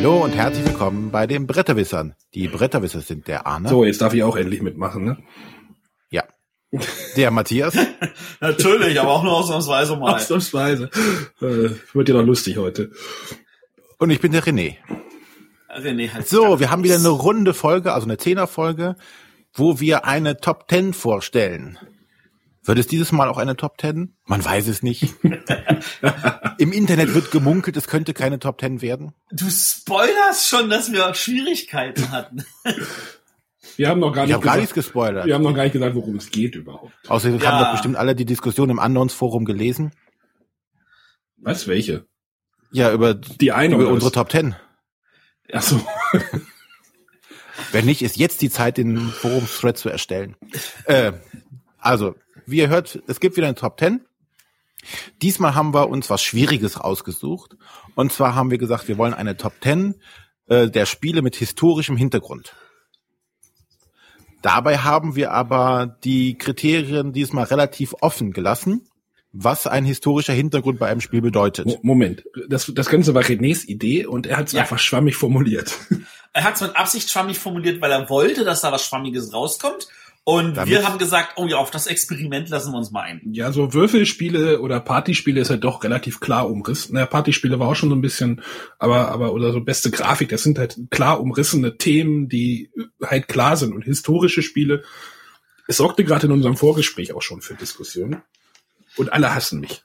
Hallo und herzlich willkommen bei den Bretterwissern. Die Bretterwisser sind der Arne. So, jetzt darf ich auch endlich mitmachen, ne? Ja. Der Matthias. Natürlich, aber auch nur ausnahmsweise mal. Ausnahmsweise. Äh, wird ja doch lustig heute. Und ich bin der René. René halt So, wir haben wieder eine runde Folge, also eine Zehner-Folge, wo wir eine Top Ten vorstellen. Wird es dieses Mal auch eine Top Ten? Man weiß es nicht. Im Internet wird gemunkelt, es könnte keine Top Ten werden. Du spoilerst schon, dass wir Schwierigkeiten hatten. Wir haben noch gar Ich nicht gar gesagt, nichts gespoilert. wir haben noch gar nicht gesagt, worum es geht überhaupt. Außerdem Ja. haben doch bestimmt alle die Diskussion im Annons-Forum gelesen. Was? Welche? Ja, über, Die eine über oder unsere was? Top Ten. Ach so. Wenn nicht, ist jetzt die Zeit, den Forum-Thread zu erstellen. Äh, also, wie ihr hört, es gibt wieder eine Top 10. Diesmal haben wir uns was Schwieriges rausgesucht. Und zwar haben wir gesagt, wir wollen eine Top 10 äh, der Spiele mit historischem Hintergrund. Dabei haben wir aber die Kriterien diesmal relativ offen gelassen, was ein historischer Hintergrund bei einem Spiel bedeutet. Mo- Moment. Das, das Ganze war Renés Idee und er hat es Ja. einfach schwammig formuliert. Er hat es mit Absicht schwammig formuliert, weil er wollte, dass da was Schwammiges rauskommt. Und Damit- wir haben gesagt, oh ja, auf das Experiment lassen wir uns mal ein. Ja, so Würfelspiele oder Partyspiele ist halt doch relativ klar umrissen. Naja, Partyspiele war auch schon so ein bisschen, aber, aber, oder so beste Grafik, das sind halt klar umrissene Themen, die halt klar sind. Und historische Spiele, es sorgte gerade in unserem Vorgespräch auch schon für Diskussionen. Und alle hassen mich,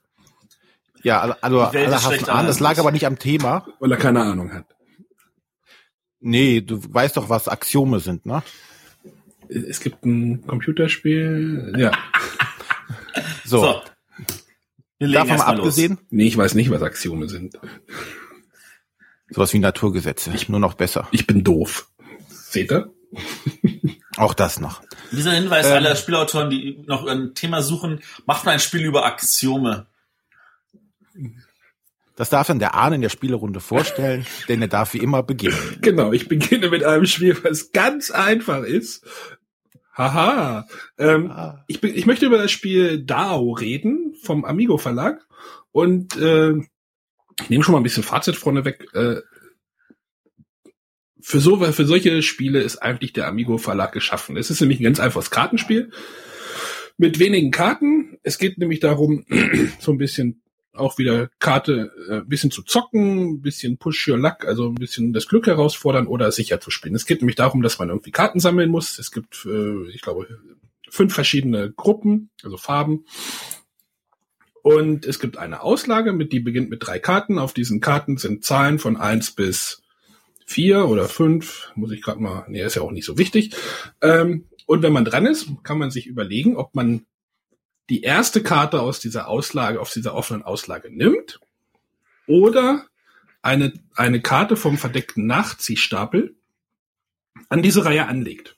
Ja, also, also alle hassen an. Das als lag aber nicht am Thema. weil er keine Ahnung hat. Nee, du weißt doch, was Axiome sind, ne? Es gibt ein Computerspiel, ja. So, So. Wir legen davon mal mal los. abgesehen, Nee, ich weiß nicht, was Axiome sind. sowas wie Naturgesetze, nur noch besser. Ich bin doof. Seht ihr? Auch das noch. Dieser Hinweis Ähm. aller Spielautoren, die noch ein Thema suchen, macht mal ein Spiel über Axiome. Das darf dann der Arne in der Spielerunde vorstellen, denn er darf wie immer beginnen. Genau, ich beginne mit einem Spiel, was ganz einfach ist. Haha. Ähm, Ah. ich, ich möchte über das Spiel DAO reden vom Amigo Verlag und äh, ich nehme schon mal ein bisschen Fazit vorneweg. Äh, für, so, für solche Spiele ist eigentlich der Amigo Verlag geschaffen. Es ist nämlich ein ganz einfaches Kartenspiel mit wenigen Karten. Es geht nämlich darum, so ein bisschen auch wieder Karte äh, bisschen zu zocken, bisschen Push Your Luck, also ein bisschen das Glück herausfordern oder sicher zu spielen. Es geht nämlich darum, dass man irgendwie Karten sammeln muss. Es gibt, äh, ich glaube, fünf verschiedene Gruppen, also Farben. Und es gibt eine Auslage, mit die beginnt mit drei Karten. Auf diesen Karten sind Zahlen von eins bis vier oder fünf. Muss ich gerade mal, nee, ist ja auch nicht so wichtig. Ähm, und wenn man dran ist, kann man sich überlegen, ob man die erste Karte aus dieser Auslage, aus dieser offenen Auslage nimmt oder eine, eine Karte vom verdeckten Nachziehstapel an diese Reihe anlegt.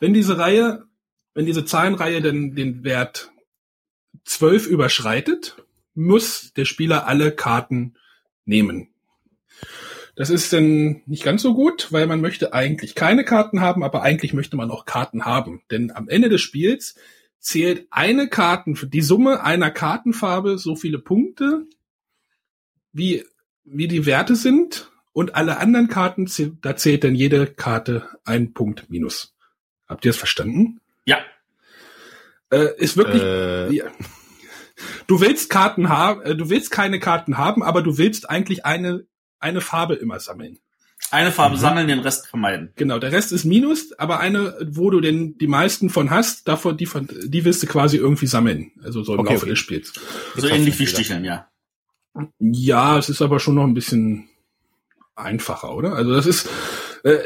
Wenn diese Reihe, wenn diese Zahlenreihe denn den Wert 12 überschreitet, muss der Spieler alle Karten nehmen. Das ist dann nicht ganz so gut, weil man möchte eigentlich keine Karten haben, aber eigentlich möchte man auch Karten haben. Denn am Ende des Spiels zählt eine Karten, die Summe einer Kartenfarbe so viele Punkte, wie, wie die Werte sind. Und alle anderen Karten, da zählt dann jede Karte ein Punkt minus. Habt ihr es verstanden? Ja. Äh, ist wirklich, Äh, ja. Du willst Karten haben, äh, du willst keine Karten haben, aber du willst eigentlich eine, eine Farbe immer sammeln. Eine Farbe Mhm. sammeln, den Rest vermeiden. Genau, der Rest ist Minus, aber eine, wo du denn die meisten von hast, davon, die von, die willst du quasi irgendwie sammeln. Also so im Okay, Laufe okay. des Spiels. So Jetzt ähnlich wie. Sticheln, ja. Ja, es ist aber schon noch ein bisschen einfacher, oder? Also das ist äh,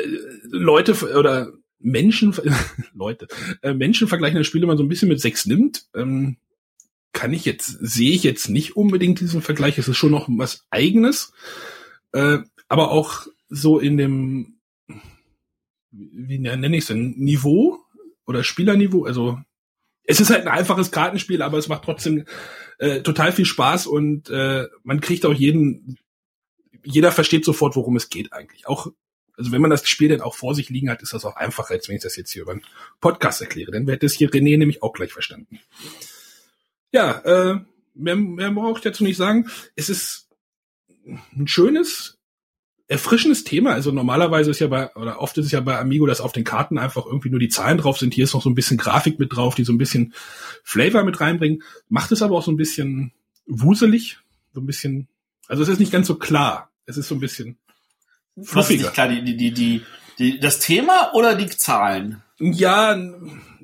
Leute oder Menschen, Leute, äh, Menschen vergleichen das Spiel immer so ein bisschen mit sechs nimmt. Ähm, kann ich jetzt, sehe ich jetzt nicht unbedingt diesen Vergleich. Es ist schon noch was Eigenes, äh, aber auch so in dem, wie nenne ich es denn, Niveau oder Spielerniveau. Also es ist halt ein einfaches Kartenspiel, aber es macht trotzdem äh, total viel Spaß und äh, man kriegt auch jeden, jeder versteht sofort, worum es geht eigentlich. Auch, also wenn man das Spiel dann auch vor sich liegen hat, ist das auch einfacher, als wenn ich das jetzt hier über einen Podcast erkläre. Dann hätte es hier René nämlich auch gleich verstanden. Ja, äh, mehr, mehr brauche ich dazu nicht sagen. Es ist ein schönes erfrischendes Thema. Also normalerweise ist ja bei, oder oft ist es ja bei Amigo, dass auf den Karten einfach irgendwie nur die Zahlen drauf sind. Hier ist noch so ein bisschen Grafik mit drauf, die so ein bisschen Flavor mit reinbringen. Macht es aber auch so ein bisschen wuselig, so ein bisschen, also es ist nicht ganz so klar. Es ist so ein bisschen ist nicht klar, die, die, die, die, die, das Thema oder die Zahlen? Ja,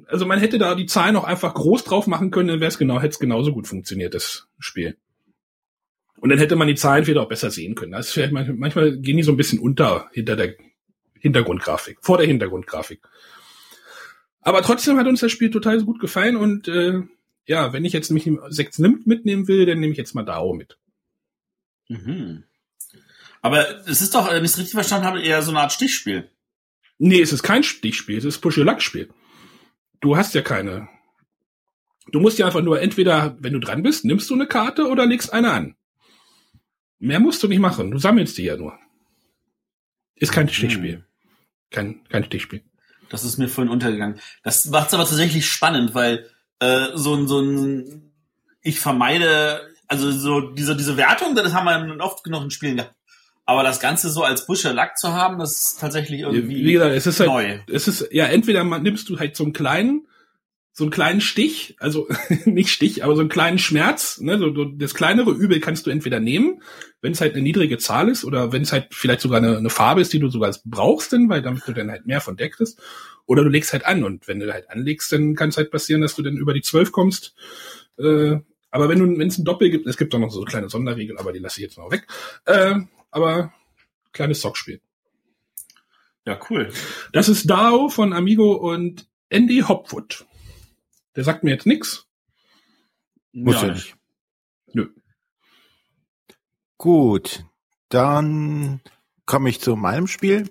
also man hätte da die Zahlen auch einfach groß drauf machen können, dann wäre es genau, hätte es genauso gut funktioniert, das Spiel. Und dann hätte man die Zahlen vielleicht auch besser sehen können. Also vielleicht manchmal, manchmal gehen die so ein bisschen unter hinter der Hintergrundgrafik, vor der Hintergrundgrafik. Aber trotzdem hat uns das Spiel total gut gefallen und äh, ja, wenn ich jetzt mich sechs nimmt mitnehmen will, dann nehme ich jetzt mal Dao mit. Mhm. Aber es ist doch, wenn ich es richtig verstanden habe, eher so eine Art Stichspiel. Nee, es ist kein Stichspiel, es ist Push-Your-Luck-Spiel. Du hast ja keine. Du musst ja einfach nur entweder, wenn du dran bist, nimmst du eine Karte oder legst eine an. Mehr musst du nicht machen. Du sammelst die ja nur. Ist kein Stichspiel. Kein, kein Stichspiel. Das ist mir vorhin untergegangen. Das macht es aber tatsächlich spannend, weil äh, so ein so ein ich vermeide also so diese diese Wertung, das haben wir oft genug in Spielen gehabt. Aber das Ganze so als Buscher Lack zu haben, das ist tatsächlich irgendwie Wie gesagt, es ist halt, neu. es ist, ja, entweder man, nimmst du halt so einen kleinen, so einen kleinen Stich, also nicht Stich, aber so einen kleinen Schmerz, ne, so, so das kleinere Übel kannst du entweder nehmen, wenn es halt eine niedrige Zahl ist oder wenn es halt vielleicht sogar eine, eine Farbe ist, die du sogar brauchst, denn, weil damit du dann halt mehr von der kriegst, oder du legst halt an und wenn du halt anlegst, dann kann es halt passieren, dass du dann über die zwölf kommst. Äh, aber wenn du, wenn es ein Doppel gibt, es gibt auch noch so kleine Sonderregeln, aber die lasse ich jetzt mal weg. Äh, aber kleines Zockspiel. Ja, cool. Das ist DAO von Amigo und Andy Hopwood. Der sagt mir jetzt nix. Muss ja, nicht. Nö. Gut, dann komme ich zu meinem Spiel.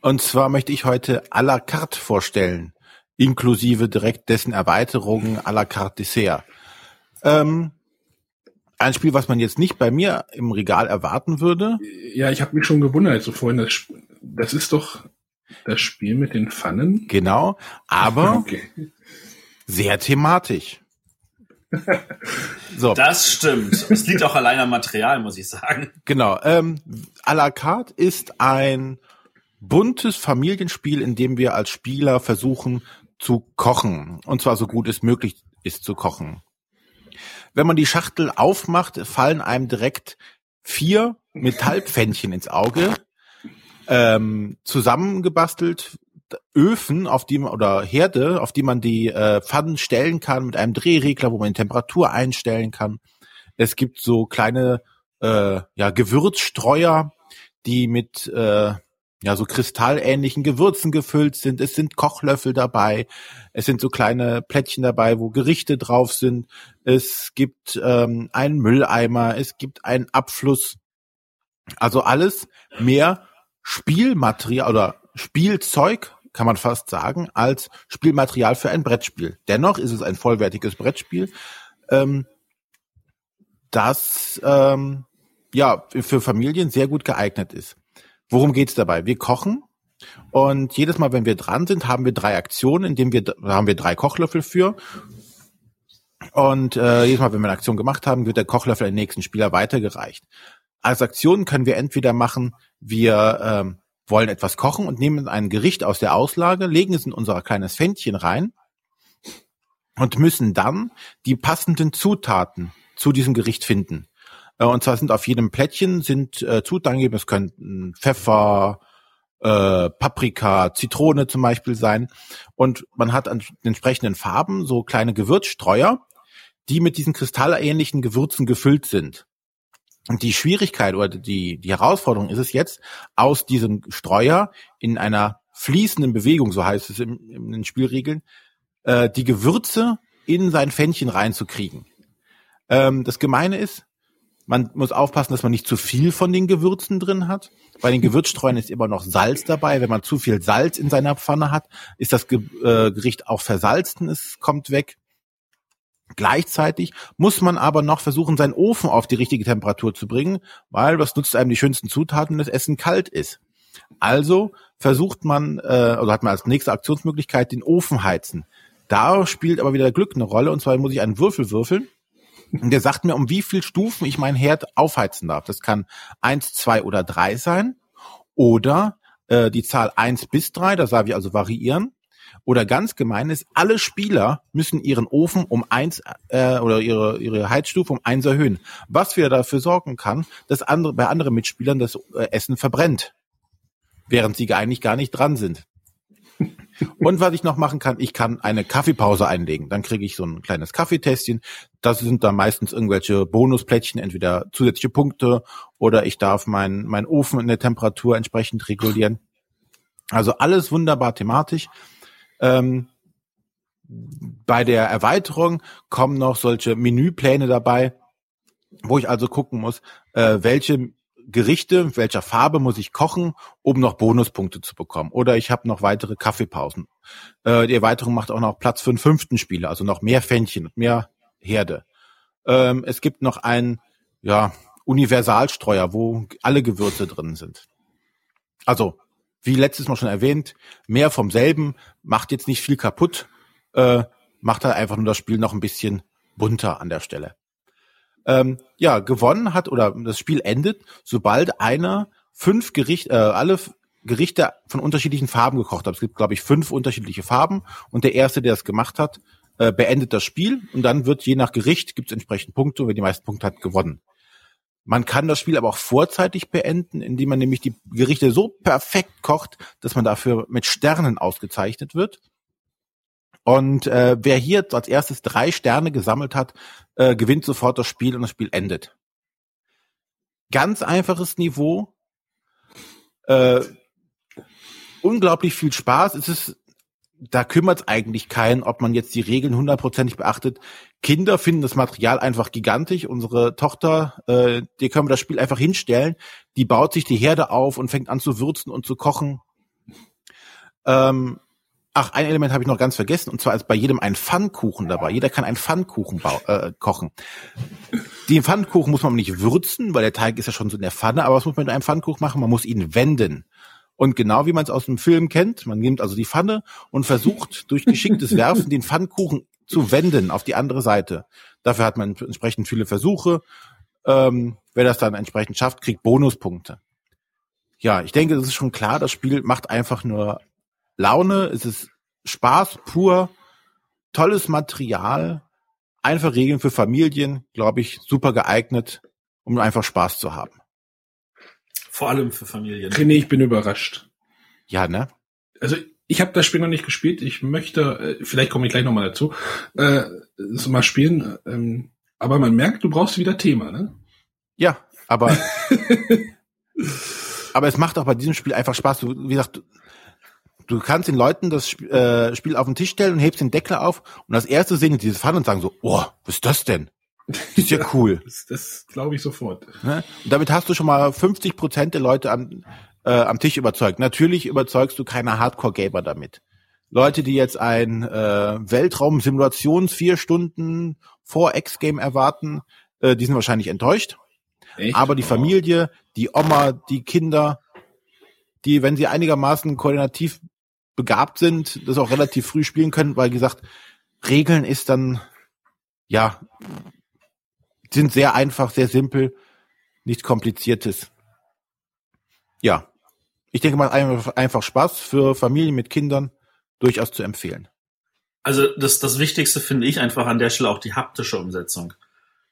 Und zwar möchte ich heute à la carte vorstellen, inklusive direkt dessen Erweiterungen à la carte Dessert. Ähm, ein Spiel, was man jetzt nicht bei mir im Regal erwarten würde. Ja, ich habe mich schon gewundert, so vorhin, das, das ist doch das Spiel mit den Pfannen. Genau, aber Okay. Sehr thematisch. So, Das stimmt. Es liegt auch allein am Material, muss ich sagen. genau. Ähm, à la carte ist ein buntes Familienspiel, in dem wir als Spieler versuchen zu kochen. Und zwar so gut es möglich ist zu kochen. Wenn man die Schachtel aufmacht, fallen einem direkt vier Metallpfännchen ins Auge, ähm, zusammengebastelt Öfen, auf die man, oder Herde, auf die man die äh, Pfannen stellen kann mit einem Drehregler, wo man die Temperatur einstellen kann. Es gibt so kleine äh, ja, Gewürzstreuer, die mit äh, ja so kristallähnlichen Gewürzen gefüllt sind. Es sind Kochlöffel dabei. Es sind so kleine Plättchen dabei, wo Gerichte drauf sind. Es gibt ähm, einen Mülleimer. Es gibt einen Abfluss. Also alles mehr Spielmaterial oder Spielzeug, kann man fast sagen, als Spielmaterial für ein Brettspiel. Dennoch ist es ein vollwertiges Brettspiel, ähm, das ähm, ja für Familien sehr gut geeignet ist. Worum geht's dabei? Wir kochen und jedes Mal, wenn wir dran sind, haben wir drei Aktionen, in denen wir da haben wir drei Kochlöffel für. Und äh, jedes Mal, wenn wir eine Aktion gemacht haben, wird der Kochlöffel an den nächsten Spieler weitergereicht. Als Aktion können wir entweder machen, wir ähm, wollen etwas kochen und nehmen ein Gericht aus der Auslage, legen es in unser kleines Fändchen rein und müssen dann die passenden Zutaten zu diesem Gericht finden. Äh, Und zwar sind auf jedem Plättchen sind äh, Zutaten gegeben, es könnten Pfeffer, äh, Paprika, Zitrone zum Beispiel sein. Und man hat an den entsprechenden Farben so kleine Gewürzstreuer, die mit diesen kristallähnlichen Gewürzen gefüllt sind. Und die Schwierigkeit oder die, die Herausforderung ist es jetzt, aus diesem Streuer in einer fließenden Bewegung, so heißt es im, in den Spielregeln, äh, die Gewürze in sein Fännchen reinzukriegen. Ähm, das Gemeine ist, man muss aufpassen, dass man nicht zu viel von den Gewürzen drin hat. Bei den Gewürzstreuen ist immer noch Salz dabei. Wenn man zu viel Salz in seiner Pfanne hat, ist das Ge äh, Gericht auch versalzen, es kommt weg. Gleichzeitig muss man aber noch versuchen, seinen Ofen auf die richtige Temperatur zu bringen, weil was nutzt einem die schönsten Zutaten, wenn das Essen kalt ist. Also versucht man, äh, oder hat man als nächste Aktionsmöglichkeit den Ofen heizen. Da spielt aber wieder Glück eine Rolle, und zwar muss ich einen Würfel würfeln Und der sagt mir, um wie viel Stufen ich meinen Herd aufheizen darf. Das kann eins, zwei oder drei sein. Oder äh, die Zahl eins bis drei, da darf ich also variieren. Oder ganz gemein ist, alle Spieler müssen ihren Ofen um eins äh, oder ihre, ihre Heizstufe um eins erhöhen. Was wieder dafür sorgen kann, dass andere, bei anderen Mitspielern das äh, Essen verbrennt. Während sie eigentlich gar nicht dran sind. Und was ich noch machen kann, ich kann eine Kaffeepause einlegen. Dann kriege ich so ein kleines Kaffeetästchen. Das sind dann meistens irgendwelche Bonusplättchen, entweder zusätzliche Punkte oder ich darf meinen mein Ofen in der Temperatur entsprechend regulieren. Also alles wunderbar thematisch. Ähm, bei der Erweiterung kommen noch solche Menüpläne dabei, wo ich also gucken muss, äh, welche Gerichte, welcher Farbe muss ich kochen, um noch Bonuspunkte zu bekommen. Oder ich habe noch weitere Kaffeepausen. Äh, die Erweiterung macht auch noch Platz für einen fünften Spieler, also noch mehr Fännchen und mehr Herde. Ähm, es gibt noch einen ja, Universalstreuer, wo alle Gewürze drin sind. Also, wie letztes Mal schon erwähnt, mehr vom selben, macht jetzt nicht viel kaputt, äh, macht halt einfach nur das Spiel noch ein bisschen bunter an der Stelle ähm, ja, gewonnen hat oder das Spiel endet, sobald einer fünf Gerichte, äh, alle Gerichte von unterschiedlichen Farben gekocht hat. Es gibt, glaube ich, fünf unterschiedliche Farben und der Erste, der es gemacht hat, äh, beendet das Spiel und dann wird je nach Gericht gibt es entsprechend Punkte und wer die meisten Punkte hat, gewonnen. Man kann das Spiel aber auch vorzeitig beenden, indem man nämlich die Gerichte so perfekt kocht, dass man dafür mit Sternen ausgezeichnet wird. Und äh, wer hier als erstes drei Sterne gesammelt hat, äh, gewinnt sofort das Spiel und das Spiel endet. Ganz einfaches Niveau. Äh, unglaublich viel Spaß. Es ist, da kümmert es eigentlich keinen, ob man jetzt die Regeln hundertprozentig beachtet. Kinder finden das Material einfach gigantisch. Unsere Tochter, äh, die können wir das Spiel einfach hinstellen. Die baut sich die Herde auf und fängt an zu würzen und zu kochen. Ähm, Ach, ein Element habe ich noch ganz vergessen, und zwar ist bei jedem ein Pfannkuchen dabei. Jeder kann einen Pfannkuchen äh, kochen. Den Pfannkuchen muss man nicht würzen, weil der Teig ist ja schon so in der Pfanne, aber was muss man mit einem Pfannkuchen machen? Man muss ihn wenden. Und genau wie man es aus dem Film kennt, man nimmt also die Pfanne und versucht durch geschicktes Werfen den Pfannkuchen zu wenden auf die andere Seite. Dafür hat man entsprechend viele Versuche. Ähm, wer das dann entsprechend schafft, kriegt Bonuspunkte. Ja, ich denke, das ist schon klar, das Spiel macht einfach nur Laune, es ist Spaß pur, tolles Material, einfach Regeln für Familien, glaube ich, super geeignet, um einfach Spaß zu haben. Vor allem für Familien. René, ich bin überrascht. Ja, ne? Also ich habe das Spiel noch nicht gespielt. Ich möchte, äh, vielleicht komme ich gleich nochmal dazu, äh, so mal spielen. Ähm, aber man merkt, du brauchst wieder Thema, ne? Ja, aber aber es macht auch bei diesem Spiel einfach Spaß. Du, wie gesagt, Du kannst den Leuten das äh, Spiel auf den Tisch stellen und hebst den Deckel auf und als erste sehen die diese Pfanne und sagen so, oh, was ist das denn? Das ist ja cool. das das glaube ich sofort. Ne? Und damit hast du schon mal 50 Prozent der Leute am, äh, am Tisch überzeugt. Natürlich überzeugst du keine Hardcore-Gamer damit. Leute, die jetzt ein äh, Weltraum-Simulations vier Stunden vor X-Game erwarten, äh, die sind wahrscheinlich enttäuscht. Echt? Aber die oh. Familie, die Oma, die Kinder, die, wenn sie einigermaßen koordinativ begabt sind, das auch relativ früh spielen können, weil gesagt, Regeln ist dann, ja, sind sehr einfach, sehr simpel, nichts Kompliziertes. Ja, ich denke mal einfach, Spaß für Familien mit Kindern durchaus zu empfehlen. Also das, das Wichtigste finde ich einfach an der Stelle auch die haptische Umsetzung.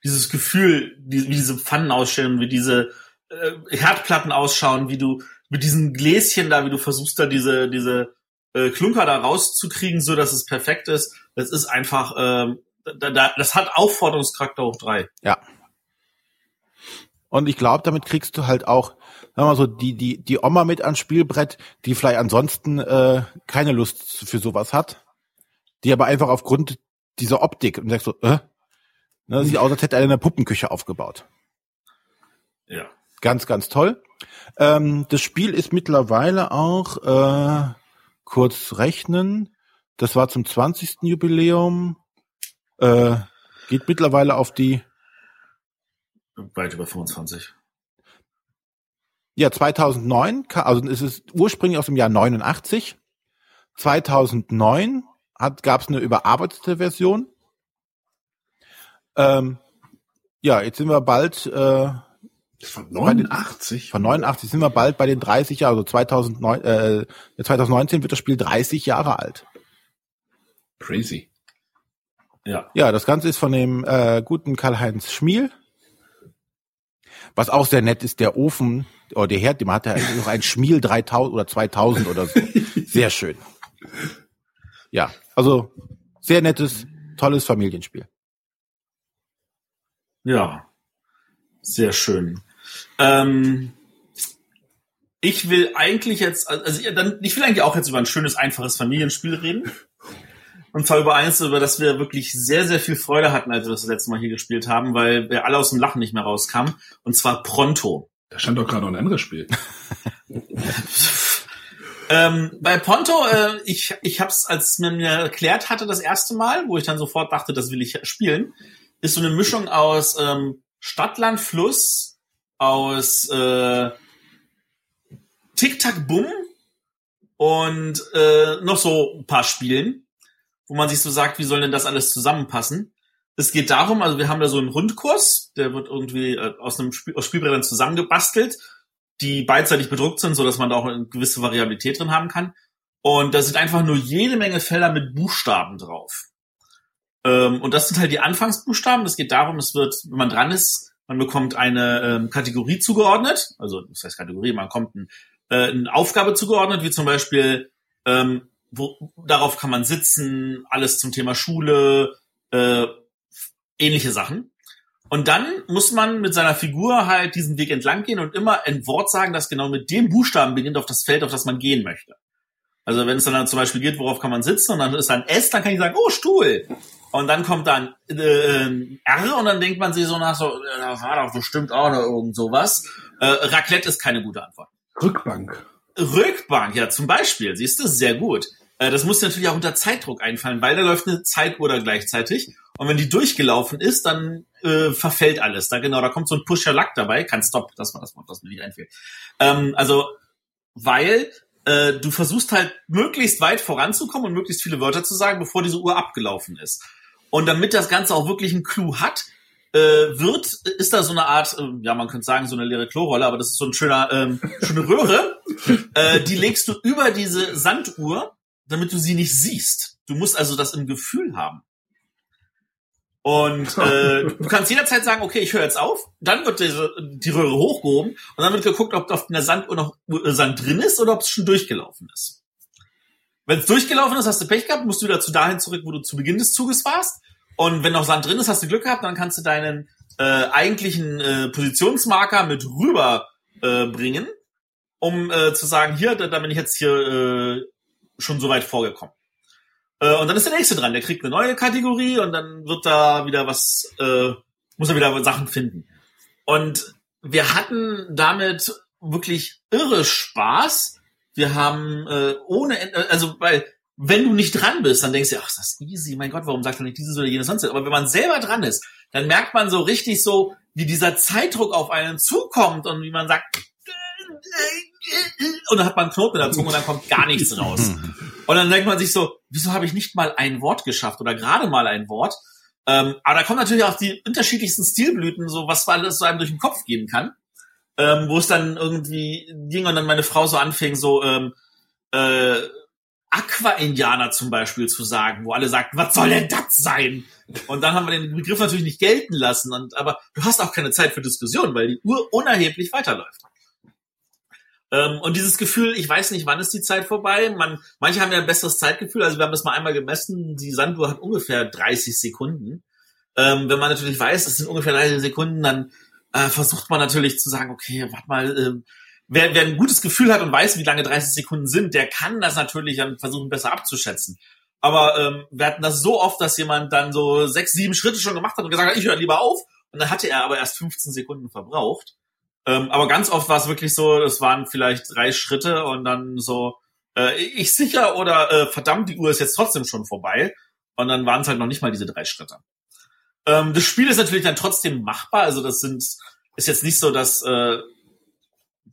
Dieses Gefühl, die, wie diese Pfannen ausschauen, wie diese äh, Herdplatten ausschauen, wie du mit diesen Gläschen da, wie du versuchst da diese diese äh, Klunker da rauszukriegen, so dass es perfekt ist. Das ist einfach, ähm, da, da, das hat Aufforderungscharakter hoch drei. Ja. Und ich glaube, damit kriegst du halt auch, sagen wir mal so, die, die, die Oma mit ans Spielbrett, die vielleicht ansonsten äh, keine Lust für sowas hat, die aber einfach aufgrund dieser Optik und sagst so, äh, ne, sieht aus, als hätte er eine Puppenküche aufgebaut. Ja. Ganz, ganz toll. Ähm, das Spiel ist mittlerweile auch äh, kurz rechnen. Das war zum 20. Jubiläum. Äh, geht mittlerweile auf die weit über 25. Ja, 2009, also es ist ursprünglich aus dem Jahr 89. 2009 hat, gab es eine überarbeitete Version. Ähm, Ja, jetzt sind wir bald äh, von 89? Von 89 sind wir bald bei den 30 Jahren. Also 2009, äh, 2019 wird das Spiel 30 Jahre alt. Crazy. Ja. Ja, das Ganze ist von dem äh, guten Karl-Heinz Schmiel. Was auch sehr nett ist, der Ofen, oder der Herd, dem hat er noch ein Schmiel 3000 oder 2000 oder so. Sehr schön. Ja, also sehr nettes, tolles Familienspiel. Ja, sehr schön. Ähm, ich will eigentlich jetzt, also ich will eigentlich auch jetzt über ein schönes, einfaches Familienspiel reden. Und zwar über eins, über das wir wirklich sehr, sehr viel Freude hatten, als wir das, das letzte Mal hier gespielt haben, weil wir alle aus dem Lachen nicht mehr rauskamen. Und zwar Pronto. Da stand doch gerade noch ein anderes Spiel. ähm, bei Ponto, äh, ich, ich habe es, als man mir erklärt hatte das erste Mal, wo ich dann sofort dachte, das will ich spielen, ist so eine Mischung aus ähm, Stadt, Land, Fluss, aus äh, Tic-Tac-Bumm und äh, noch so ein paar Spielen, wo man sich so sagt, wie soll denn das alles zusammenpassen? Es geht darum, also wir haben da so einen Rundkurs, der wird irgendwie äh, aus einem Spiel, aus Spielbrettern zusammengebastelt, die beidseitig bedruckt sind, so dass man da auch eine gewisse Variabilität drin haben kann. Und da sind einfach nur jede Menge Felder mit Buchstaben drauf. Ähm, und das sind halt die Anfangsbuchstaben. Es geht darum, es wird, wenn man dran ist, man bekommt eine ähm, Kategorie zugeordnet, also das heißt Kategorie, man kommt ein, äh, eine Aufgabe zugeordnet, wie zum Beispiel, ähm, wo, darauf kann man sitzen, alles zum Thema Schule, äh, ähnliche Sachen. Und dann muss man mit seiner Figur halt diesen Weg entlang gehen und immer ein Wort sagen, das genau mit dem Buchstaben beginnt auf das Feld, auf das man gehen möchte. Also wenn es dann, dann zum Beispiel geht, worauf kann man sitzen und dann ist dann S, dann kann ich sagen, oh, Stuhl. Und dann kommt dann äh, R und dann denkt man sich so nach so, das war doch bestimmt auch noch irgend sowas. Äh, Raclette ist keine gute Antwort. Rückbank. Rückbank, ja, zum Beispiel, siehst du, sehr gut. Äh, das muss natürlich auch unter Zeitdruck einfallen, weil da läuft eine Zeituhr da gleichzeitig. Und wenn die durchgelaufen ist, dann äh, verfällt alles. Da genau, da kommt so ein Pusher-Lack dabei. Kein Stop, das war das Wort, das mir nicht einfällt. Ähm, also, weil äh, du versuchst halt möglichst weit voranzukommen und möglichst viele Wörter zu sagen, bevor diese Uhr abgelaufen ist. Und damit das Ganze auch wirklich einen Clou hat, äh, wird, ist da so eine Art, äh, ja, man könnte sagen, so eine leere Klorolle, aber das ist so ein schöner, ähm, schöne Röhre. äh, die legst du über diese Sanduhr, damit du sie nicht siehst. Du musst also das im Gefühl haben. Und äh, du kannst jederzeit sagen, okay, ich höre jetzt auf. Dann wird diese, die Röhre hochgehoben und dann wird geguckt, ob auf der Sanduhr noch Sand drin ist oder ob es schon durchgelaufen ist. Wenn es durchgelaufen ist, hast du Pech gehabt, musst du wieder zu dahin zurück, wo du zu Beginn des Zuges warst. Und wenn noch Sand drin ist, hast du Glück gehabt, dann kannst du deinen äh, eigentlichen äh, Positionsmarker mit rüber äh, bringen, um äh, zu sagen, hier, da, da bin ich jetzt hier äh, schon so weit vorgekommen. Äh, und dann ist der nächste dran, der kriegt eine neue Kategorie und dann wird da wieder was, äh, muss er wieder Sachen finden. Und wir hatten damit wirklich irre Spaß wir haben äh, ohne, äh, also weil wenn du nicht dran bist, dann denkst du, ach, ist das easy, mein Gott, warum sagt er nicht dieses oder jenes sonst? Aber wenn man selber dran ist, dann merkt man so richtig so, wie dieser Zeitdruck auf einen zukommt und wie man sagt, und dann hat man einen Knoten in der Zunge und dann kommt gar nichts raus. Und dann denkt man sich so, wieso habe ich nicht mal ein Wort geschafft oder gerade mal ein Wort? Ähm, aber da kommen natürlich auch die unterschiedlichsten Stilblüten, so was alles so einem durch den Kopf gehen kann ähm, wo es dann irgendwie ging und dann meine Frau so anfing, so ähm, äh, Aqua-Indianer zum Beispiel zu sagen, wo alle sagten, was soll denn das sein? Und dann haben wir den Begriff natürlich nicht gelten lassen. Und, aber du hast auch keine Zeit für Diskussion, weil die Uhr unerheblich weiterläuft. Ähm, und dieses Gefühl, ich weiß nicht, wann ist die Zeit vorbei. Man, manche haben ja ein besseres Zeitgefühl. Also wir haben das mal einmal gemessen. Die Sanduhr hat ungefähr 30 Sekunden. Ähm, wenn man natürlich weiß, es sind ungefähr 30 Sekunden, dann äh, versucht man natürlich zu sagen, okay, warte mal, äh, wer, wer ein gutes Gefühl hat und weiß, wie lange 30 Sekunden sind, der kann das natürlich dann versuchen, besser abzuschätzen. Aber ähm, wir hatten das so oft, dass jemand dann so sechs, sieben Schritte schon gemacht hat und gesagt hat, ich höre lieber auf. Und dann hatte er aber erst 15 Sekunden verbraucht. Ähm, aber ganz oft war es wirklich so, das waren vielleicht drei Schritte und dann so, äh, ich sicher oder äh, verdammt, die Uhr ist jetzt trotzdem schon vorbei. Und dann waren es halt noch nicht mal diese drei Schritte. Ähm, das Spiel ist natürlich dann trotzdem machbar. Also das sind ist jetzt nicht so, dass äh,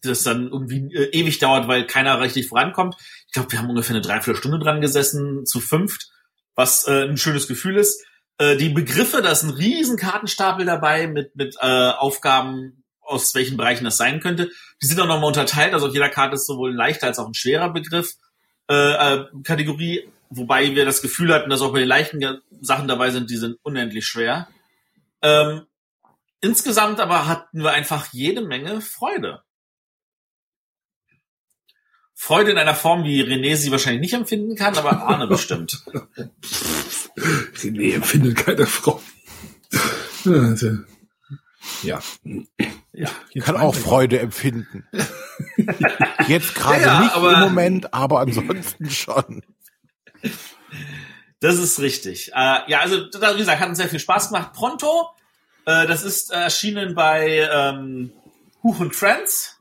das dann irgendwie äh, ewig dauert, weil keiner richtig vorankommt. Ich glaube, wir haben ungefähr eine Dreiviertelstunde dran gesessen, zu fünft, was äh, ein schönes Gefühl ist. Äh, die Begriffe, da ist ein riesen Kartenstapel dabei mit, mit äh, Aufgaben, aus welchen Bereichen das sein könnte. Die sind auch nochmal unterteilt, also auf jeder Karte ist sowohl ein leichter als auch ein schwerer Begriff äh, äh, Kategorie, wobei wir das Gefühl hatten, dass auch bei den leichten Sachen dabei sind, die sind unendlich schwer. Ähm, insgesamt aber hatten wir einfach jede Menge Freude. Freude in einer Form, wie René sie wahrscheinlich nicht empfinden kann, aber Arne bestimmt. René empfindet keine. Also, ja. Ja. Ich kann auch Freude empfinden. Jetzt gerade Ja, nicht aber- im Moment, aber ansonsten schon. Das ist richtig. Äh, ja, also wie gesagt, hat uns sehr viel Spaß gemacht. Pronto, äh, das ist äh, erschienen bei ähm, Huch und Friends.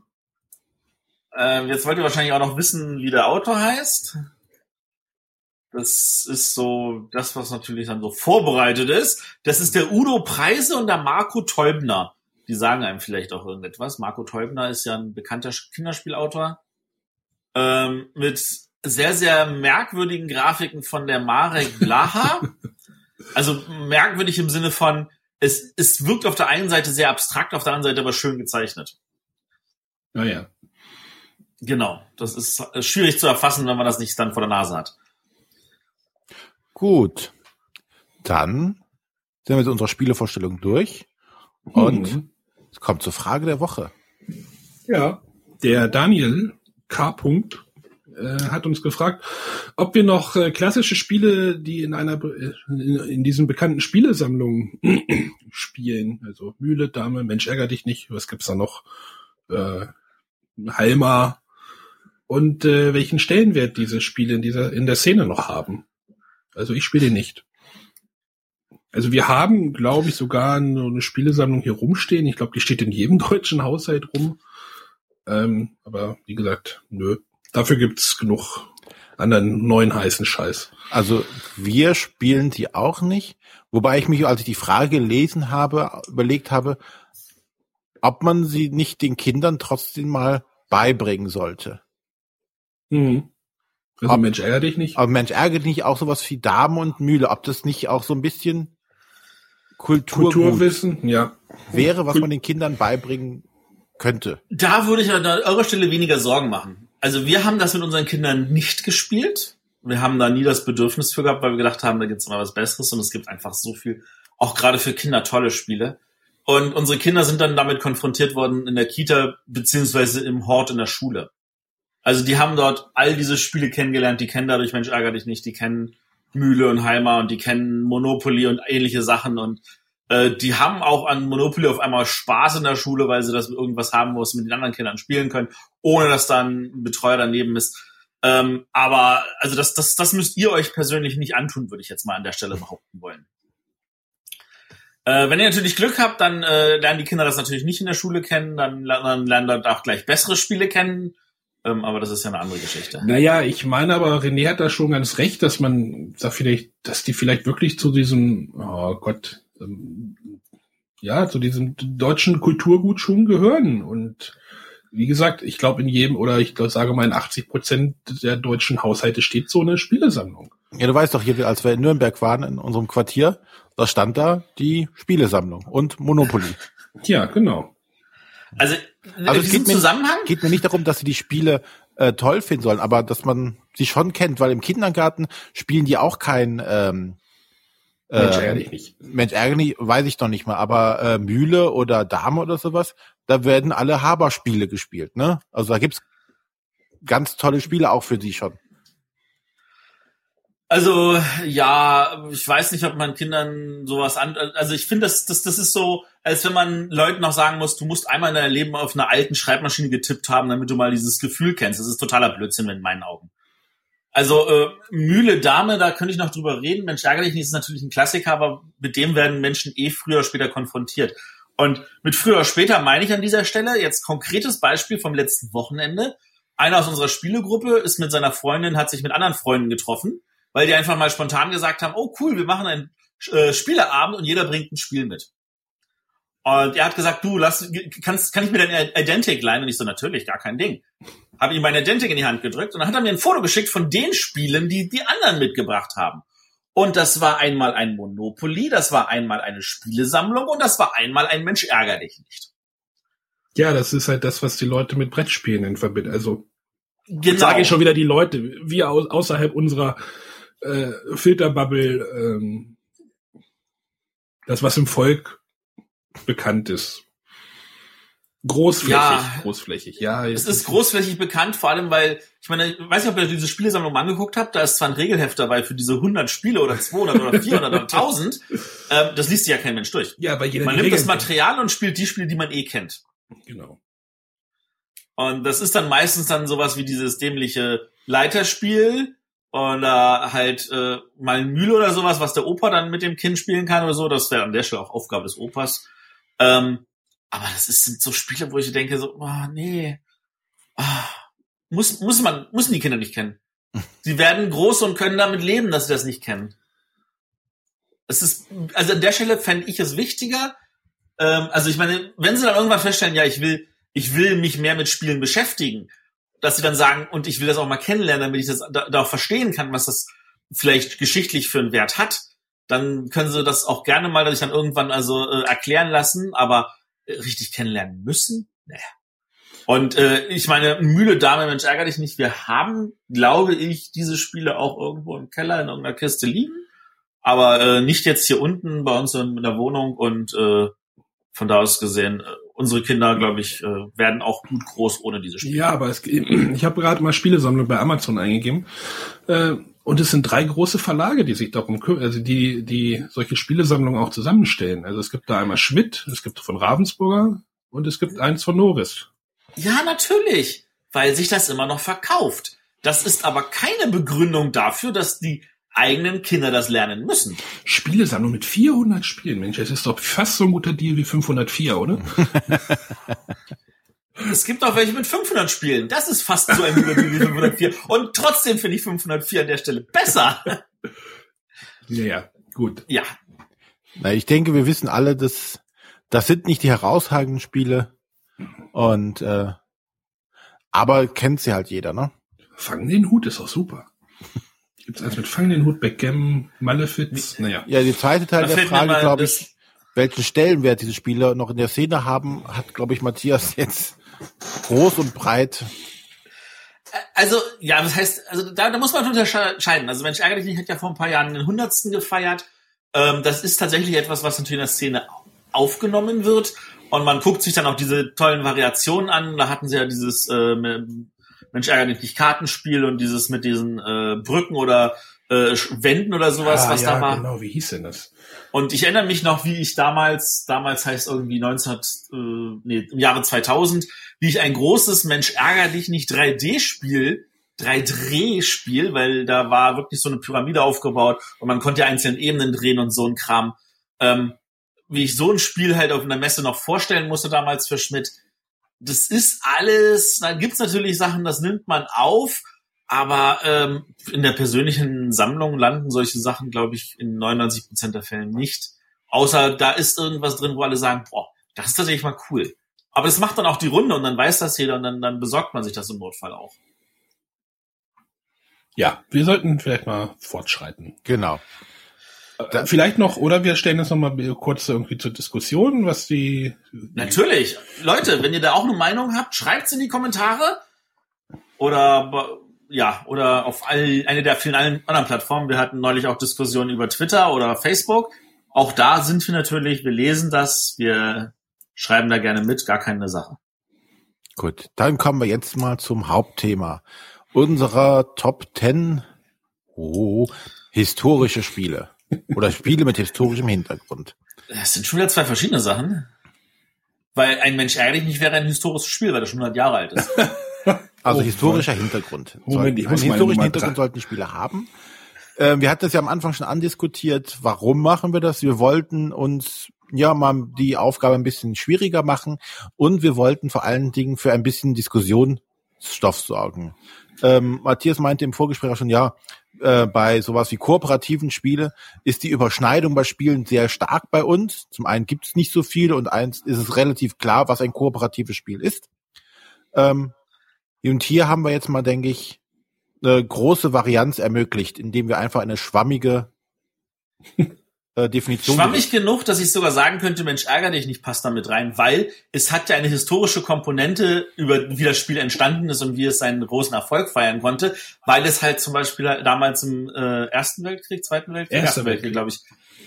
Ähm, jetzt wollt ihr wahrscheinlich auch noch wissen, wie der Autor heißt. Das ist so das, was natürlich dann so vorbereitet ist. Das ist der Udo Preise und der Marco Teubner. Die sagen einem vielleicht auch irgendetwas. Marco Teubner ist ja ein bekannter Kinderspielautor ähm, mit sehr, sehr merkwürdigen Grafiken von der Marek Blaha. also merkwürdig im Sinne von, es, es wirkt auf der einen Seite sehr abstrakt, auf der anderen Seite aber schön gezeichnet. Naja. Genau. Das ist schwierig zu erfassen, wenn man das nicht dann vor der Nase hat. Gut. Dann sind wir mit unserer Spielevorstellung durch. Und Mhm. Es kommt zur Frage der Woche. Ja. Der Daniel K. Punkt, äh, hat uns gefragt, ob wir noch äh, klassische Spiele, die in einer be- äh, in, in diesen bekannten Spielesammlungen spielen, also Mühle, Dame, Mensch ärger dich nicht, was gibt's da noch? Äh, Halma und äh, welchen Stellenwert diese Spiele in dieser in der Szene noch haben. Also ich spiele nicht. Also wir haben, glaube ich, sogar so eine Spielesammlung hier rumstehen. Ich glaube, die steht in jedem deutschen Haushalt rum. Ähm, aber wie gesagt, nö. Dafür gibt's genug anderen neuen heißen Scheiß. Also wir spielen die auch nicht. Wobei ich mich, als ich die Frage gelesen habe, überlegt habe, ob man sie nicht den Kindern trotzdem mal beibringen sollte. Mhm. Also Ab- Mensch, ärger dich nicht. Aber Mensch, ärgert nicht auch sowas wie Dame und Mühle, ob das nicht auch so ein bisschen Kulturgut Kulturwissen, ja. wäre, was Kul- man den Kindern beibringen könnte. Da würde ich an eurer Stelle weniger Sorgen machen. Also wir haben das mit unseren Kindern nicht gespielt. Wir haben da nie das Bedürfnis für gehabt, weil wir gedacht haben, da gibt's mal was Besseres und es gibt einfach so viel, auch gerade für Kinder tolle Spiele. Und unsere Kinder sind dann damit konfrontiert worden in der Kita beziehungsweise im Hort in der Schule. Also die haben dort all diese Spiele kennengelernt, die kennen dadurch Mensch ärger dich nicht, die kennen Mühle und Heimer und die kennen Monopoly und ähnliche Sachen und äh, die haben auch an Monopoly auf einmal Spaß in der Schule, weil sie das mit irgendwas haben, wo sie mit den anderen Kindern spielen können, ohne dass dann ein Betreuer daneben ist. Ähm, aber also das, das, das müsst ihr euch persönlich nicht antun, würde ich jetzt mal an der Stelle behaupten wollen. Äh, wenn ihr natürlich Glück habt, dann äh, lernen die Kinder das natürlich nicht in der Schule kennen, dann, dann lernen dort auch gleich bessere Spiele kennen. Ähm, aber das ist ja eine andere Geschichte. Naja, ich meine aber, René hat da schon ganz recht, dass man da vielleicht, dass die vielleicht wirklich zu diesem, oh Gott, ähm, ja, zu diesem deutschen Kulturgut schon gehören. Und wie gesagt, ich glaube in jedem, oder ich glaub, sage mal in 80 Prozent der deutschen Haushalte steht so eine Spielesammlung. Ja, du weißt doch hier, als wir in Nürnberg waren, in unserem Quartier, da stand da die Spielesammlung und Monopoly. Ja, genau. Also, Also in es diesem geht mir, Zusammenhang, geht mir nicht darum, dass sie die Spiele äh, toll finden sollen, aber dass man sie schon kennt, weil im Kindergarten spielen die auch kein ähm, Mensch, äh, ehrlich nicht. Mensch ärgerlich, weiß ich noch nicht mal, aber äh, Mühle oder Dame oder sowas, da werden alle Haberspiele gespielt, ne? Also da gibt's ganz tolle Spiele auch für die schon. Also ja, ich weiß nicht, ob man Kindern sowas an. Also ich finde, das, das, das ist so, als wenn man Leuten noch sagen muss, du musst einmal in deinem Leben auf einer alten Schreibmaschine getippt haben, damit du mal dieses Gefühl kennst. Das ist totaler Blödsinn in meinen Augen. Also äh, Mühle Dame, da könnte ich noch drüber reden. Mensch ärgerlich nicht ist natürlich ein Klassiker, aber mit dem werden Menschen eh früher oder später konfrontiert. Und mit früher oder später meine ich an dieser Stelle jetzt konkretes Beispiel vom letzten Wochenende. Einer aus unserer Spielegruppe ist mit seiner Freundin, hat sich mit anderen Freunden getroffen weil die einfach mal spontan gesagt haben, oh cool, wir machen einen äh, Spieleabend und jeder bringt ein Spiel mit. Und er hat gesagt, du, lass, kannst, kann ich mir dein Identic leihen? Und ich so, natürlich, gar kein Ding. Habe ihm mein Identic in die Hand gedrückt und dann hat er mir ein Foto geschickt von den Spielen, die die anderen mitgebracht haben. Und das war einmal ein Monopoly, das war einmal eine Spielesammlung und das war einmal ein Mensch ärger dich nicht. Ja, das ist halt das, was die Leute mit Brettspielen in verbindet. Also Genau. sage ich schon wieder die Leute, wir au außerhalb unserer äh, Filterbubble, ähm, das, was im Volk bekannt ist. Großflächig, Ja. großflächig, ja. Es ist großflächig bekannt, vor allem weil, ich meine, ich weiß nicht, ob ihr diese Spielesammlung mal angeguckt habt, da ist zwar ein Regelheft dabei für diese 100 Spiele oder 200 oder 400 oder 1000, ähm, das liest sich ja kein Mensch durch. Ja, weil jeder Man nimmt das Regeln Material und spielt die Spiele, die man eh kennt. kennt. Genau. Und das ist dann meistens dann sowas wie dieses dämliche Leiterspiel oder halt äh, mal ein Mühle oder sowas, was der Opa dann mit dem Kind spielen kann oder so. Das wäre an der Stelle auch Aufgabe des Opas. Ähm, aber das ist, sind so Spiele, wo ich denke so, oh, nee, ah, muss, muss man, müssen die Kinder nicht kennen. Sie werden groß und können damit leben, dass sie das nicht kennen. Es ist, also an der Stelle fände ich es wichtiger. Ähm, also ich meine, wenn sie dann irgendwann feststellen, ja, ich will, ich will mich mehr mit Spielen beschäftigen, dass sie dann sagen, und ich will das auch mal kennenlernen, damit ich das da, da auch verstehen kann, was das vielleicht geschichtlich für einen Wert hat, dann können sie das auch gerne mal, dass ich dann irgendwann also äh, erklären lassen, aber äh, richtig kennenlernen müssen? Naja. Und äh, ich meine, Mühle, Dame, Mensch, ärger dich nicht. Wir haben, glaube ich, diese Spiele auch irgendwo im Keller in irgendeiner Kiste liegen, aber äh, nicht jetzt hier unten bei uns in der Wohnung und äh, von da aus gesehen, äh, unsere Kinder, glaube ich, äh, werden auch gut groß ohne diese Spiele. Ja, aber es, ich habe gerade mal Spielesammlung bei Amazon eingegeben. Äh, und es sind drei große Verlage, die sich darum kümmern, also die, die solche Spielesammlungen auch zusammenstellen. Also es gibt da einmal Schmidt, es gibt von Ravensburger und es gibt eins von Norris. Ja, natürlich, weil sich das immer noch verkauft. Das ist aber keine Begründung dafür, dass die eigenen Kinder das lernen müssen. Spielesammlung mit 400 Spielen, Mensch, das ist doch fast so ein guter Deal wie 504, oder? Es gibt auch welche mit 500 Spielen. Das ist fast so ein Überblick wie 504. Und trotzdem finde ich 504 an der Stelle besser. Naja, gut. Ja, Na, ich denke, wir wissen alle, dass das sind nicht die herausragenden Spiele. Und äh, aber kennt sie halt jeder, ne? Fang den Hut ist auch super. Gibt's eins mit Fang den Hut, Backgammon, Malefiz, naja. Ja, die zweite Teil Da der Frage, glaube ich, welchen Stellenwert diese Spiele noch in der Szene haben, hat, glaube ich, Matthias jetzt groß und breit. also, ja, das heißt, also da, da muss man unterscheiden. Also Mensch, ärgerlich nicht hat ja vor ein paar Jahren den hundertsten gefeiert. Ähm, das ist tatsächlich etwas, was natürlich in der Szene aufgenommen wird. Und man guckt sich dann auch diese tollen Variationen an. Da hatten sie ja dieses äh, Mensch ärgerlich nicht Kartenspiel und dieses mit diesen äh, Brücken oder äh, Wänden oder sowas, Ah, was ja, da war. genau, wie hieß denn das? Und ich erinnere mich noch, wie ich damals, damals heißt irgendwie 19, äh, nee, im Jahre 2000, wie ich ein großes Mensch ärger dich nicht 3D-Spiel, 3D-Spiel, weil da war wirklich so eine Pyramide aufgebaut und man konnte ja einzelne Ebenen drehen und so ein Kram. Ähm, wie ich so ein Spiel halt auf einer Messe noch vorstellen musste damals für Schmidt. Das ist alles, da gibt's natürlich Sachen, das nimmt man auf, aber ähm, in der persönlichen Sammlung landen solche Sachen, glaube ich, in 99 Prozent der Fällen nicht. Außer da ist irgendwas drin, wo alle sagen, boah, das ist tatsächlich mal cool. Aber das macht dann auch die Runde und dann weiß das jeder und dann, dann besorgt man sich das im Notfall auch. Ja, wir sollten vielleicht mal fortschreiten. Genau. Vielleicht noch, oder wir stellen das nochmal kurz irgendwie zur Diskussion, was die... Natürlich. Leute, wenn ihr da auch eine Meinung habt, schreibt's in die Kommentare. Oder ja, oder auf all, eine der vielen anderen Plattformen. Wir hatten neulich auch Diskussionen über Twitter oder Facebook. Auch da sind wir natürlich, wir lesen das, wir schreiben da gerne mit, gar keine Sache. Gut, dann kommen wir jetzt mal zum Hauptthema unserer Top 10 oh, historische Spiele oder Spiele mit historischem Hintergrund. Das sind schon wieder zwei verschiedene Sachen. Weil ein Mensch ärgerlich nicht wäre ein historisches Spiel, weil das schon 100 Jahre alt ist. Also Oh, historischer Hintergrund. Moment, ich einen muss historischen Hintergrund sollten die Spiele haben. Äh, wir hatten das ja am Anfang schon andiskutiert. Warum machen wir das? Wir wollten uns ja mal die Aufgabe ein bisschen schwieriger machen und wir wollten vor allen Dingen für ein bisschen Diskussionsstoff sorgen. Ähm, Matthias meinte im Vorgespräch auch schon, ja, äh, bei sowas wie kooperativen Spiele ist die Überschneidung bei Spielen sehr stark bei uns. Zum einen gibt es nicht so viele und eins ist es relativ klar, was ein kooperatives Spiel ist. Ähm, und hier haben wir jetzt mal, denke ich, eine große Varianz ermöglicht, indem wir einfach eine schwammige äh, Definition. Schwammig genug, dass ich sogar sagen könnte, Mensch, ärger dich nicht, passt damit rein, weil es hat ja eine historische Komponente, über wie das Spiel entstanden ist und wie es seinen großen Erfolg feiern konnte, weil es halt zum Beispiel damals im äh, Ersten Weltkrieg, Zweiten Weltkrieg, Erster Ersten Weltkrieg, glaube ich,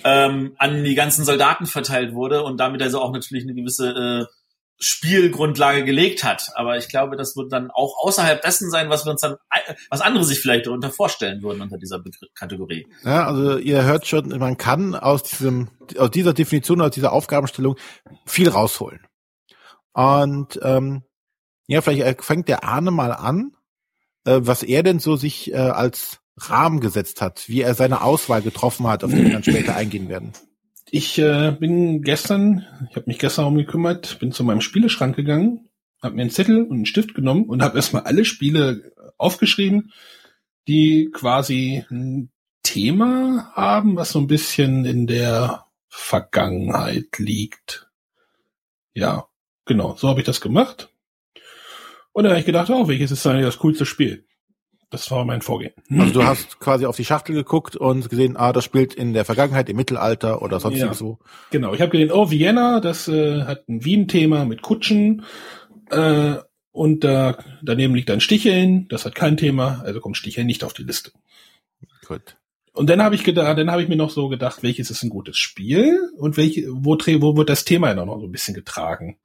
ähm, an die ganzen Soldaten verteilt wurde und damit also auch natürlich eine gewisse äh, Spielgrundlage gelegt hat. Aber ich glaube, das wird dann auch außerhalb dessen sein, was wir uns dann, was andere sich vielleicht darunter vorstellen würden unter dieser Kategorie. Ja, also ihr hört schon, man kann aus diesem, aus dieser Definition, aus dieser Aufgabenstellung viel rausholen. Und ähm, ja, vielleicht fängt der Arne mal an, äh, was er denn so sich äh, als Rahmen gesetzt hat, wie er seine Auswahl getroffen hat, auf die wir dann später eingehen werden. Ich äh, bin gestern, ich habe mich gestern darum gekümmert, bin zu meinem Spieleschrank gegangen, habe mir einen Zettel und einen Stift genommen und habe erstmal alle Spiele aufgeschrieben, die quasi ein Thema haben, was so ein bisschen in der Vergangenheit liegt. Ja, genau, so habe ich das gemacht. Und dann habe ich gedacht, oh, welches ist eigentlich das coolste Spiel? Das war mein Vorgehen. Also du hast quasi auf die Schachtel geguckt und gesehen, ah, das spielt in der Vergangenheit, im Mittelalter oder sonst ja, so. Genau, ich habe gesehen, oh, Vienna, das äh, hat ein Wien-Thema mit Kutschen. Äh, und da daneben liegt ein Sticheln, das hat kein Thema, also kommt Sticheln nicht auf die Liste. Gut. Und dann habe ich gedacht, dann habe ich mir noch so gedacht, welches ist ein gutes Spiel und welche, wo, wo wird das Thema noch so ein bisschen getragen?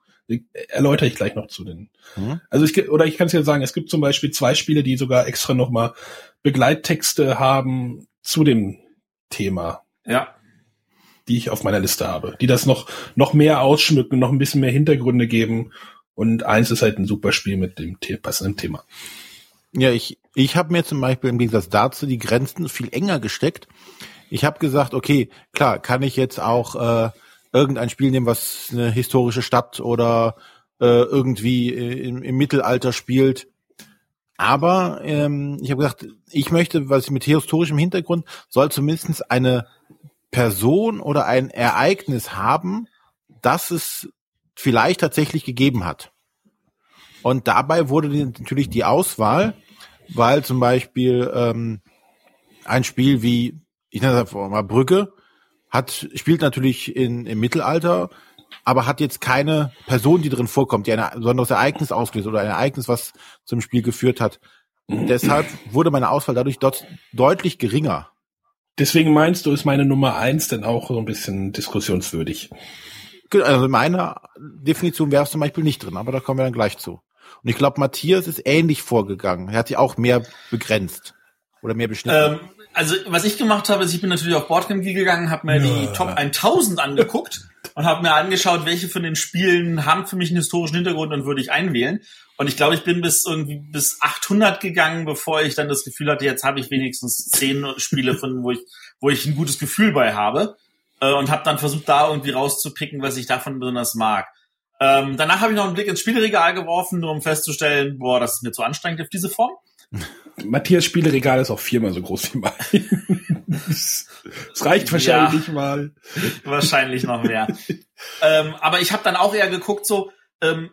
Erläutere ich gleich noch zu den. Mhm. Also ich, oder ich kann es ja sagen, es gibt zum Beispiel zwei Spiele, die sogar extra nochmal Begleittexte haben zu dem Thema. Ja. Die ich auf meiner Liste habe, die das noch, noch mehr ausschmücken, noch ein bisschen mehr Hintergründe geben. Und eins ist halt ein super Spiel mit dem passenden Thema. Ja, ich, ich habe mir zum Beispiel im Gegensatz dazu die Grenzen viel enger gesteckt. Ich habe gesagt, okay, klar, kann ich jetzt auch äh, irgendein Spiel nehmen, was eine historische Stadt oder äh, irgendwie im, im Mittelalter spielt. Aber ähm, ich habe gesagt, ich möchte, was mit historischem Hintergrund, soll zumindest eine Person oder ein Ereignis haben, das es vielleicht tatsächlich gegeben hat. Und dabei wurde natürlich die Auswahl, weil zum Beispiel ähm, ein Spiel wie, ich nenne das mal Brücke, hat, spielt natürlich in, im Mittelalter, aber hat jetzt keine Person, die drin vorkommt, die ein besonderes Ereignis auslöst oder ein Ereignis, was zum Spiel geführt hat. Und deshalb wurde meine Auswahl dadurch dort deutlich geringer. Deswegen meinst du, ist meine Nummer eins denn auch so ein bisschen diskussionswürdig? Also in meiner Definition wäre es zum Beispiel nicht drin, aber da kommen wir dann gleich zu. Und ich glaube, Matthias ist ähnlich vorgegangen. Er hat sich auch mehr begrenzt oder mehr beschnitten. Ähm, also was ich gemacht habe, ist, ich bin natürlich auf Boardgame gegangen, habe mir die Top 1000 angeguckt und habe mir angeschaut, welche von den Spielen haben für mich einen historischen Hintergrund und würde ich einwählen. Und ich glaube, ich bin bis irgendwie bis 800 gegangen, bevor ich dann das Gefühl hatte, jetzt habe ich wenigstens zehn Spiele von, wo ich, wo ich ein gutes Gefühl bei habe. Äh, und habe dann versucht, da irgendwie rauszupicken, was ich davon besonders mag. Ähm, danach habe ich noch einen Blick ins Spielregal geworfen, nur um festzustellen, boah, das ist mir zu anstrengend auf diese Form. Matthias Spieleregal ist auch viermal so groß wie mein. Es reicht wahrscheinlich ja, nicht mal. Wahrscheinlich noch mehr. ähm, aber ich habe dann auch eher geguckt, so, ähm,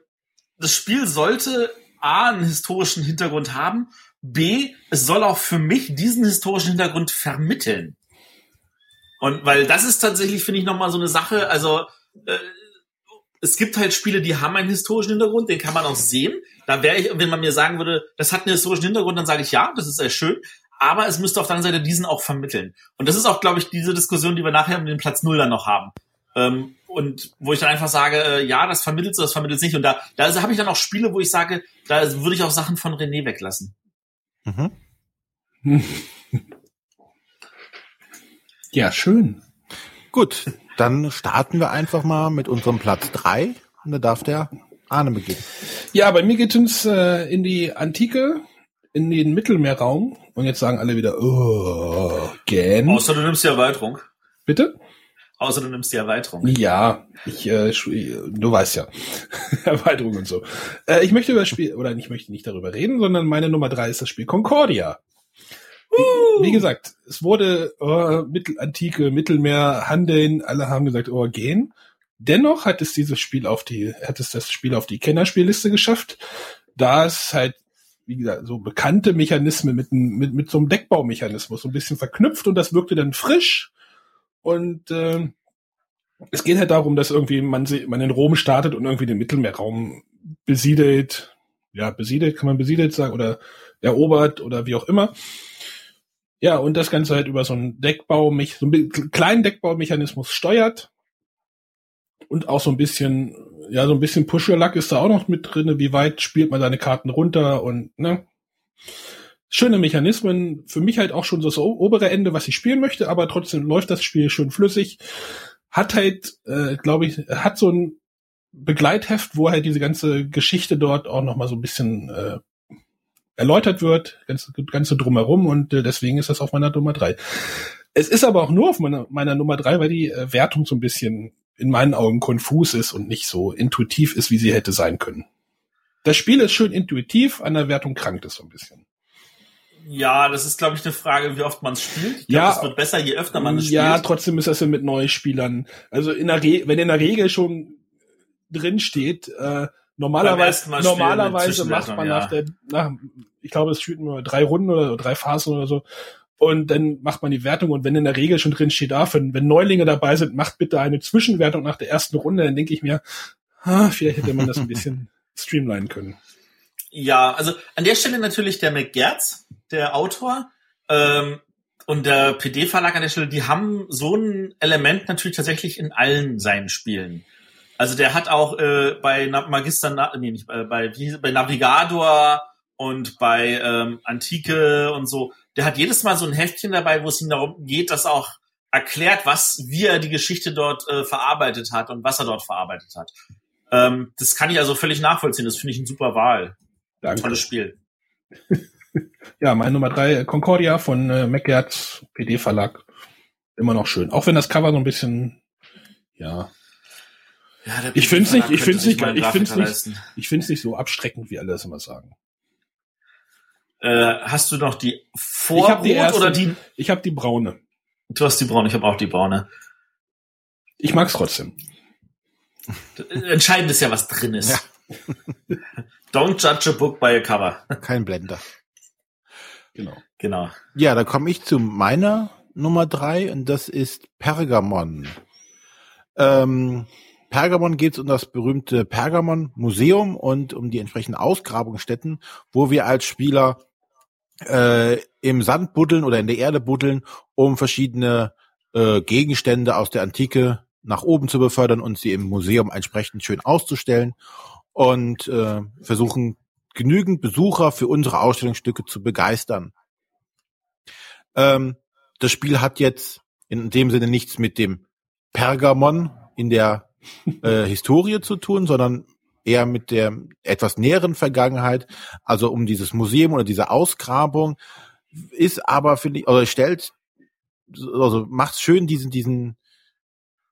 das Spiel sollte A, einen historischen Hintergrund haben, B, es soll auch für mich diesen historischen Hintergrund vermitteln. Und weil das ist tatsächlich, finde ich, nochmal so eine Sache, also äh, es gibt halt Spiele, die haben einen historischen Hintergrund, den kann man auch sehen. Da wäre ich, wenn man mir sagen würde, das hat einen historischen Hintergrund, dann sage ich ja, das ist sehr schön. Aber es müsste auf der anderen Seite diesen auch vermitteln. Und das ist auch, glaube ich, diese Diskussion, die wir nachher um den Platz Null dann noch haben. Ähm, und wo ich dann einfach sage, äh, ja, das vermittelt das vermittelt nicht. Und da, da habe ich dann auch Spiele, wo ich sage, da würde ich auch Sachen von René weglassen. Mhm. ja, schön. Gut, dann starten wir einfach mal mit unserem Platz drei und da darf der Arne beginnen. Ja, bei mir geht es äh, in die Antike, in den Mittelmeerraum und jetzt sagen alle wieder, oh, gern. Außer du nimmst die Erweiterung. Bitte? Außer du nimmst die Erweiterung. Ja, ich, äh, du weißt ja. Erweiterung und so. Äh, ich möchte über das Spiel, oder ich möchte nicht darüber reden, sondern meine Nummer drei ist das Spiel Concordia. Wie, gesagt, es wurde oh, Mittelantike, Mittelmeer, Handeln, alle haben gesagt, oh, gehen. Dennoch hat es dieses Spiel auf die, hat es das Spiel auf die Kennerspielliste geschafft, da es halt, wie gesagt, so bekannte Mechanismen mit, mit, mit so einem Deckbaumechanismus so ein bisschen verknüpft und das wirkte dann frisch Und äh, es geht halt darum, dass irgendwie man, man in Rom startet und irgendwie den Mittelmeerraum besiedelt. Ja, besiedelt, kann man besiedelt sagen, oder erobert oder wie auch immer. Ja, und das Ganze halt über so einen Deckbau, so einen kleinen Deckbaumechanismus steuert. Und auch so ein bisschen, ja, so ein bisschen Push-Your-Luck ist da auch noch mit drin. Wie weit spielt man seine Karten runter und, ne? Schöne Mechanismen. Für mich halt auch schon so das obere Ende, was ich spielen möchte, aber trotzdem läuft das Spiel schön flüssig. Hat halt, äh, glaube ich, hat so ein Begleitheft, wo halt diese ganze Geschichte dort auch noch mal so ein bisschen äh, erläutert wird, ganze, ganze drumherum und äh, deswegen ist das auf meiner Nummer drei. Es ist aber auch nur auf meiner, meiner Nummer drei, weil die äh, Wertung so ein bisschen in meinen Augen konfus ist und nicht so intuitiv ist, wie sie hätte sein können. Das Spiel ist schön intuitiv, an der Wertung krankt es so ein bisschen. Ja, das ist, glaube ich, eine Frage, wie oft man es spielt. Ich glaub, ja, es wird besser, je öfter man es spielt. Ja, trotzdem ist das ja mit neuen Spielern. Also in der Re wenn in der Regel schon drin steht, äh, Normalerweise, normalerweise macht man ja. nach der, nach, ich glaube, es spielt nur drei Runden oder drei Phasen oder so. Und dann macht man die Wertung und wenn in der Regel schon drin steht, ah, wenn, wenn Neulinge dabei sind, macht bitte eine Zwischenwertung nach der ersten Runde, dann denke ich mir, ah, vielleicht hätte man das ein bisschen streamlinen können. Ja, also an der Stelle natürlich der McGertz, der Autor, ähm, und der PD-Verlag an der Stelle, die haben so ein Element natürlich tatsächlich in allen seinen Spielen. Also der hat auch äh, bei Magister, nee, nicht bei, bei, wie, bei Navigator und bei ähm, Antike und so, der hat jedes Mal so ein Heftchen dabei, wo es ihm darum geht, dass auch erklärt, was, wie er die Geschichte dort äh, verarbeitet hat und was er dort verarbeitet hat. Ähm, das kann ich also völlig nachvollziehen. Das finde ich eine super Wahl. Danke. Tolles Spiel. ja, meine Nummer drei, Concordia von äh, McGertz, PD Verlag. Immer noch schön. Auch wenn das Cover so ein bisschen, ja, ja, ich finde es nicht, ich finde es nicht, ich finde es nicht, ich finde es nicht so abstreckend, wie alle das immer sagen. Äh, hast du noch die Vorrot hab die erste, oder die? Ich habe die braune. Du hast die braune, ich habe auch die braune. Ich mag's trotzdem. Entscheidend ist ja, was drin ist. Ja. Don't judge a book by a cover. Kein Blender. Genau. Genau. Ja, da komme ich zu meiner Nummer drei und das ist Pergamon. Ähm, Pergamon geht es um das berühmte Pergamon-Museum und um die entsprechenden Ausgrabungsstätten, wo wir als Spieler äh, im Sand buddeln oder in der Erde buddeln, um verschiedene äh, Gegenstände aus der Antike nach oben zu befördern und sie im Museum entsprechend schön auszustellen und äh, versuchen genügend Besucher für unsere Ausstellungsstücke zu begeistern. Ähm, das Spiel hat jetzt in dem Sinne nichts mit dem Pergamon in der äh, Historie zu tun, sondern eher mit der etwas näheren Vergangenheit, also um dieses Museum oder diese Ausgrabung, ist aber, finde ich, oder stellt, also macht schön diesen, diesen,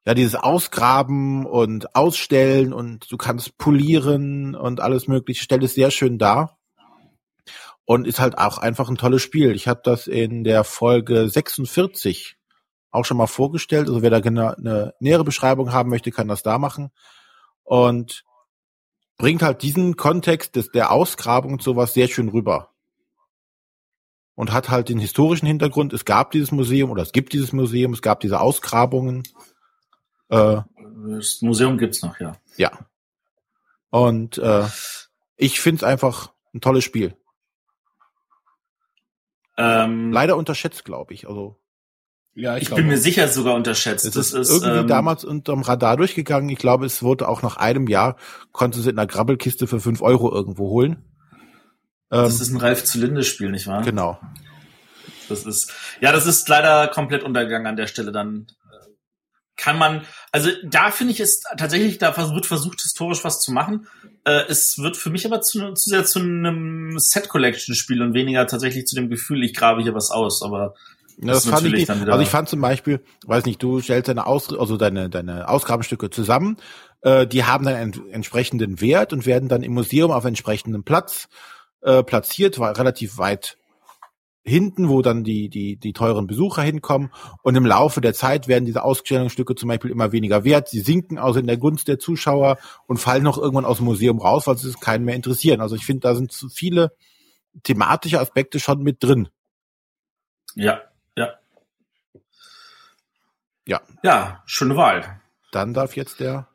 ja, dieses Ausgraben und Ausstellen und du kannst polieren und alles mögliche, stellt es sehr schön dar. Und ist halt auch einfach ein tolles Spiel. Ich habe das in der Folge 46 auch schon mal vorgestellt. Also wer da genau eine nähere Beschreibung haben möchte, kann das da machen. Und bringt halt diesen Kontext des, der Ausgrabung und sowas sehr schön rüber. Und hat halt den historischen Hintergrund. Es gab dieses Museum oder es gibt dieses Museum, es gab diese Ausgrabungen. Äh, das Museum gibt's noch, ja. Ja. Und äh, ich find's einfach ein tolles Spiel. Ähm, Leider unterschätzt, glaube ich. Also ja, ich, ich bin mir sicher sogar unterschätzt. Es ist, ist irgendwie ähm, damals unterm Radar durchgegangen. Ich glaube, es wurde auch nach einem Jahr, konnte sie in einer Grabbelkiste für fünf Euro irgendwo holen. Das ähm, ist ein Ralf zu Linde Spiel, nicht wahr? Genau. Das ist, ja, das ist leider komplett untergegangen an der Stelle. Dann äh, kann man, also da finde ich es tatsächlich, da wird versucht, historisch was zu machen. Äh, es wird für mich aber zu, zu sehr zu einem Set-Collection-Spiel und weniger tatsächlich zu dem Gefühl, ich grabe hier was aus. Aber ja, das, das fand ich nicht. Also ich fand zum Beispiel, weiß nicht, du stellst deine Aus, also deine deine Ausgabenstücke zusammen, äh, die haben dann einen entsprechenden Wert und werden dann im Museum auf entsprechendem Platz äh, platziert, war relativ weit hinten, wo dann die die die teuren Besucher hinkommen und im Laufe der Zeit werden diese Ausstellungsstücke zum Beispiel immer weniger wert. Sie sinken also in der Gunst der Zuschauer und fallen noch irgendwann aus dem Museum raus, weil sie es keinen mehr interessieren. Also ich finde, da sind zu viele thematische Aspekte schon mit drin. Ja, ja. Ja. Schöne Wahl. Dann darf jetzt der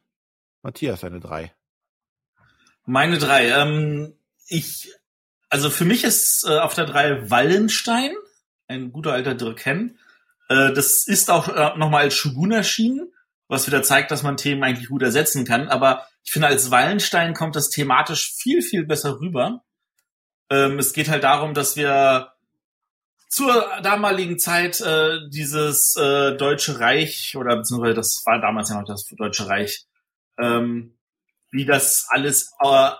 Matthias seine drei. Meine drei. Ähm, ich, also für mich ist äh, auf der drei Wallenstein, ein guter alter Dirken. Äh, das ist auch äh, nochmal als Shogun erschienen, was wieder zeigt, dass man Themen eigentlich gut ersetzen kann. Aber ich finde, als Wallenstein kommt das thematisch viel, viel besser rüber. Ähm, es geht halt darum, dass wir zur damaligen Zeit äh, dieses äh, Deutsche Reich oder beziehungsweise das war damals ja noch das Deutsche Reich, ähm, wie das alles, äh,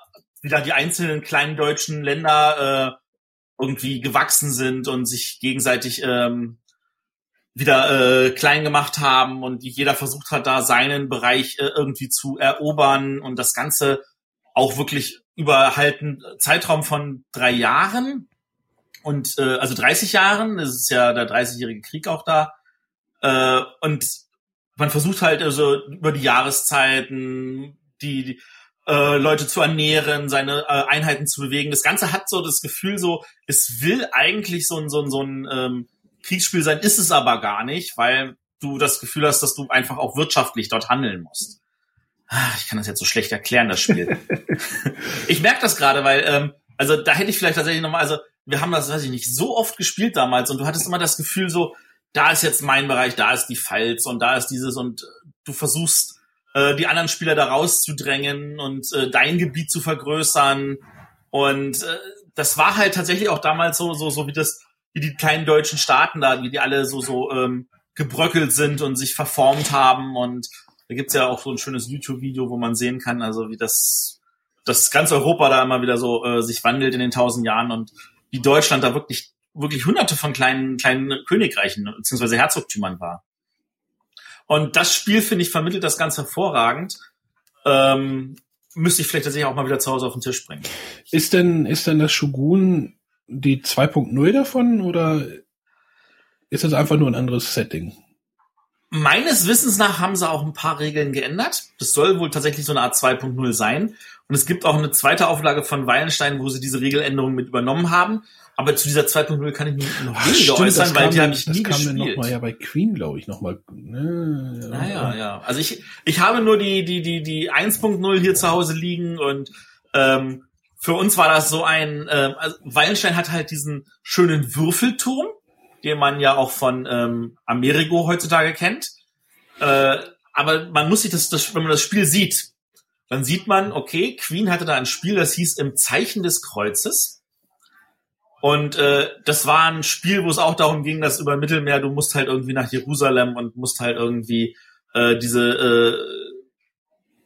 wie da die einzelnen kleinen deutschen Länder äh, irgendwie gewachsen sind und sich gegenseitig ähm, wieder äh, klein gemacht haben und jeder versucht hat, da seinen Bereich äh, irgendwie zu erobern und das Ganze auch wirklich über halt einen Zeitraum von drei Jahren und äh, also 30 Jahren, es ist ja der 30-jährige Krieg auch da. Äh, und man versucht halt also über die Jahreszeiten die, die äh, Leute zu ernähren, seine äh, Einheiten zu bewegen. Das Ganze hat so das Gefühl, so es will eigentlich so ein so ein so ein ähm, Kriegsspiel sein, ist es aber gar nicht, weil du das Gefühl hast, dass du einfach auch wirtschaftlich dort handeln musst. Ah, Ich kann das jetzt so schlecht erklären, das Spiel. ich merke das gerade, weil ähm, also da hätte ich vielleicht tatsächlich nochmal, also wir haben das, weiß ich nicht, so oft gespielt damals und du hattest immer das Gefühl so, da ist jetzt mein Bereich, da ist die Pfalz und da ist dieses und du versuchst äh, die anderen Spieler da rauszudrängen und äh, dein Gebiet zu vergrößern. Und äh, das war halt tatsächlich auch damals so so so wie das wie die kleinen deutschen Staaten da, wie die alle so so ähm, gebröckelt sind und sich verformt haben. Und da gibt's ja auch so ein schönes YouTube-Video, wo man sehen kann, also wie das das ganz Europa da immer wieder so äh, sich wandelt in den tausend Jahren. Und wie Deutschland da wirklich, wirklich hunderte von kleinen, kleinen Königreichen bzw. Herzogtümern war. Und das Spiel, finde ich, vermittelt das ganz hervorragend. Ähm, müsste ich vielleicht tatsächlich auch mal wieder zu Hause auf den Tisch bringen. Ist denn, ist denn das Shogun die 2.0 davon oder ist das einfach nur ein anderes Setting? Meines Wissens nach haben sie auch ein paar Regeln geändert. Das soll wohl tatsächlich so eine Art 2.0 sein. Und es gibt auch eine zweite Auflage von Weilenstein, wo sie diese Regeländerungen mit übernommen haben. Aber zu dieser 2.0 kann ich mich noch Ach, weniger stimmt, äußern, das weil kam die habe ich nie Das kam dann gespielt. noch mal ja bei Queen, glaube ich, nochmal. Ne, Naja, ja. Also ich, ich habe nur die, die, die, die 1.0 hier zu Hause liegen und ähm, für uns war das so ein, ähm, also Wallenstein hat halt diesen schönen Würfelturm, den man ja auch von ähm, Amerigo heutzutage kennt. Äh, aber man muss sich das, das, wenn man das Spiel sieht, dann sieht man, okay, Queen hatte da ein Spiel, das hieß Im Zeichen des Kreuzes. Und äh, das war ein Spiel, wo es auch darum ging, dass über Mittelmeer, du musst halt irgendwie nach Jerusalem und musst halt irgendwie äh, diese äh,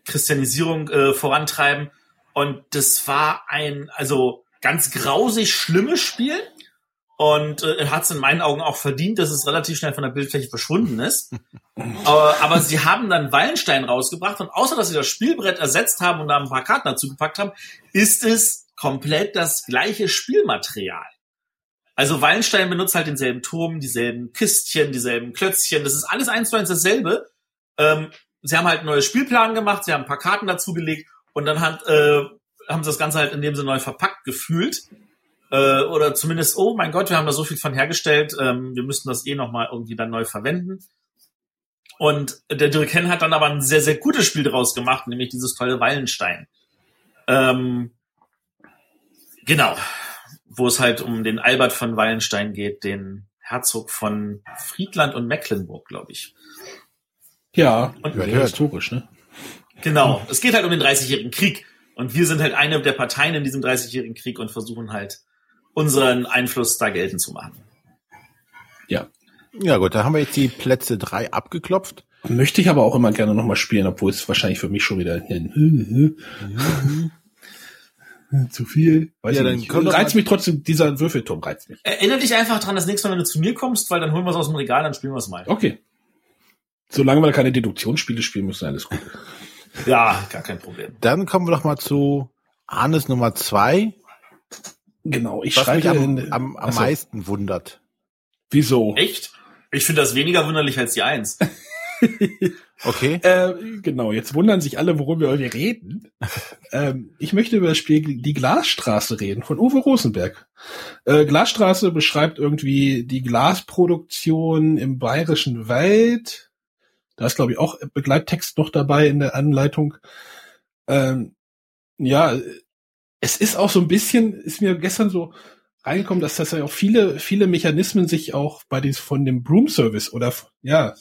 Christianisierung äh, vorantreiben. Und das war ein, also ganz grausig schlimmes Spiel. Und äh, hat es in meinen Augen auch verdient, dass es relativ schnell von der Bildfläche verschwunden ist. aber, aber sie haben dann Wallenstein rausgebracht und außer dass sie das Spielbrett ersetzt haben und da ein paar Karten dazu gepackt haben, ist es komplett das gleiche Spielmaterial. Also Wallenstein benutzt halt denselben Turm, dieselben Kistchen, dieselben Klötzchen. Das ist alles eins zu eins dasselbe. Ähm, sie haben halt einen neuen Spielplan gemacht, sie haben ein paar Karten dazugelegt und dann hat, äh, haben sie das Ganze halt in dem Sinne neu verpackt gefühlt. Äh, oder zumindest, oh mein Gott, wir haben da so viel von hergestellt, ähm, wir müssten das eh nochmal irgendwie dann neu verwenden. Und der Dirken hat dann aber ein sehr, sehr gutes Spiel draus gemacht, nämlich dieses tolle Wallenstein. Ähm, genau. Wo es halt um den Albert von Wallenstein geht, den Herzog von Friedland und Mecklenburg, glaube ich. Ja, Und- sehr historisch, ne? Genau. Es geht halt um den 30-jährigen Krieg. Und wir sind halt eine der Parteien in diesem 30-jährigen Krieg und versuchen halt unseren Einfluss da geltend zu machen. Ja. Ja gut, da haben wir jetzt die Plätze drei abgeklopft. Möchte ich aber auch immer gerne nochmal spielen, obwohl es wahrscheinlich für mich schon wieder ein zu viel. Weiß Ja, ich dann nicht. reizt mich trotzdem, dieser Würfelturm reizt mich. Erinnere dich einfach dran, das nächste Mal, wenn du zu mir kommst, weil dann holen wir es aus dem Regal, dann spielen wir es mal. Okay. Solange wir keine Deduktionsspiele spielen müssen, alles gut. Ja, gar kein Problem. Dann kommen wir doch mal zu Arnes Nummer zwei, Genau, ich was mich schreibe am, in, am, am meisten wundert. Wieso? Echt? Ich finde das weniger wunderlich als die Eins. Okay? Äh, genau, jetzt wundern sich alle, worüber wir reden. ähm, ich möchte über das Spiel Die Glasstraße reden von Uwe Rosenberg. Äh, Glasstraße beschreibt irgendwie die Glasproduktion im bayerischen Wald Da ist, glaube ich, auch Begleittext noch dabei in der Anleitung. Ähm, ja, es ist auch so ein bisschen, ist mir gestern so reingekommen, dass das ja auch viele, viele Mechanismen sich auch bei dies von dem Broom Service oder ja,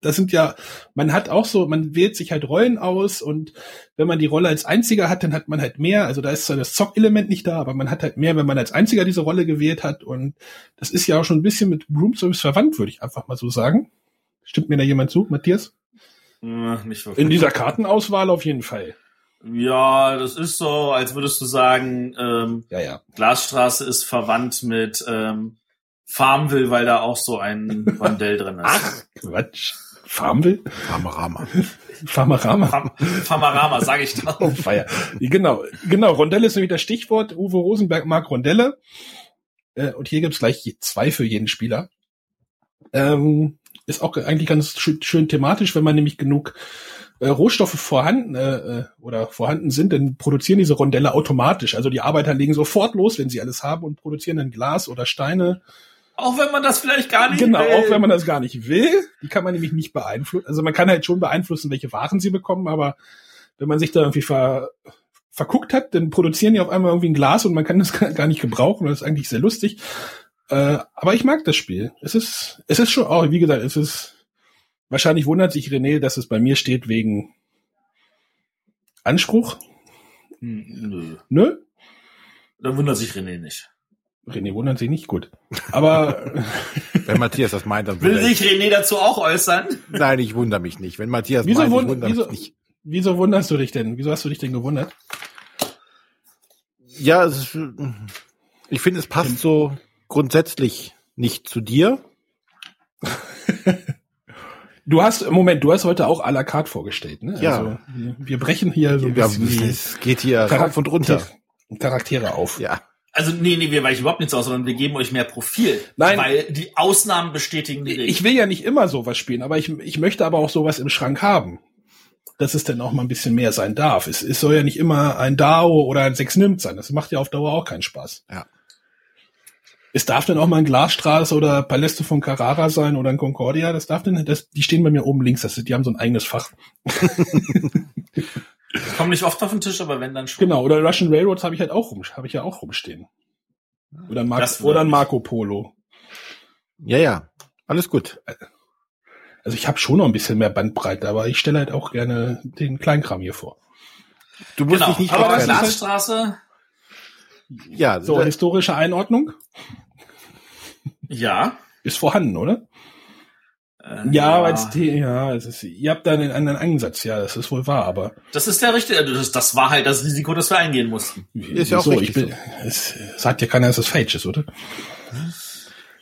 das sind ja, man hat auch so, man wählt sich halt Rollen aus und wenn man die Rolle als einziger hat, dann hat man halt mehr. Also da ist zwar das Zock-Element nicht da, aber man hat halt mehr, wenn man als einziger diese Rolle gewählt hat. Und das ist ja auch schon ein bisschen mit Broom Service verwandt, würde ich einfach mal so sagen. Stimmt mir da jemand zu, Matthias? Äh, nicht wirklich. In dieser Kartenauswahl auf jeden Fall. Ja, das ist so, als würdest du sagen, ähm, Ja, ja. Glasstraße ist verwandt mit ähm, Farmville, weil da auch so ein Rondell drin ist. Ach, Quatsch. Farmville? Ramarama. Farmarama. Fam Famarama, sag ich doch. Oh, Feier. Genau, genau. Rondelle ist nämlich das Stichwort. Uwe Rosenberg mag Rondelle. Äh, und hier gibt's gleich zwei für jeden Spieler. Ähm, ist auch eigentlich ganz schön, schön thematisch, wenn man nämlich genug äh, Rohstoffe vorhanden äh, äh, oder vorhanden sind, dann produzieren diese Rondelle automatisch. Also die Arbeiter legen sofort los, wenn sie alles haben und produzieren dann Glas oder Steine. Auch wenn man das vielleicht gar nicht Genau, will. auch wenn man das gar nicht will. Die kann man nämlich nicht beeinflussen. Also man kann halt schon beeinflussen, welche Waren sie bekommen, aber wenn man sich da irgendwie ver, verguckt hat, dann produzieren die auf einmal irgendwie ein Glas und man kann das gar nicht gebrauchen. Das ist eigentlich sehr lustig. Äh, aber ich mag das Spiel. Es ist, es ist schon auch, wie gesagt, es ist, wahrscheinlich wundert sich René, dass es bei mir steht wegen Anspruch. Hm, Nö. Nö? Da wundert sich René nicht. René wundert sich nicht gut. Aber Wenn Matthias das meint, dann Will ich. sich René dazu auch äußern? Nein, ich wundere mich nicht. Wenn Matthias Wieso meint, ich wund- wundere wieso- mich nicht. wieso wunderst du dich denn? Wieso hast du dich denn gewundert? Ja, es ist, ich finde, es passt so grundsätzlich nicht zu dir. Du hast, Moment, du hast heute auch à la carte vorgestellt, ne? Ja. Also, wir, wir brechen hier so ein Ja, bisschen es geht hier rauf und runter. Charaktere auf. Ja. Also nee, nee, wir weichen überhaupt nichts aus, sondern wir geben euch mehr Profil. Nein. Weil die Ausnahmen bestätigen die Regel. Ich will ja nicht immer sowas spielen, aber ich, ich möchte aber auch sowas im Schrank haben. Dass es dann auch mal ein bisschen mehr sein darf. Es, es soll ja nicht immer ein DAO oder ein Sechs nimmt sein. Das macht ja auf Dauer auch keinen Spaß. Ja. Es darf dann auch mal ein Glasstraße oder Paläste von Carrara sein oder ein Concordia. Das darf dann, das, die stehen bei mir oben links. Das, die haben so ein eigenes Fach. Kommen nicht oft auf den Tisch, aber wenn dann schon. Genau, oder Russian Railroads habe ich halt auch rum, habe ich ja auch rumstehen. Oder ein, Mar oder ein. Marco Polo. Ja, ja. Alles gut. Also ich habe schon noch ein bisschen mehr Bandbreite, aber ich stelle halt auch gerne den Kleinkram hier vor. Du musst Genau, dich nicht aber halt- Glasstraße, Ja, So, historische Einordnung ja. ist vorhanden, oder? Äh, Ja, weil es die, ja, es ist, ihr habt da einen anderen Ansatz, ja, das ist wohl wahr, aber Das ist der richtige, das, das war halt das Risiko, das wir eingehen mussten. Ist ja auch so, richtig ich bin, es sagt ja keiner, dass es falsch ist, oder?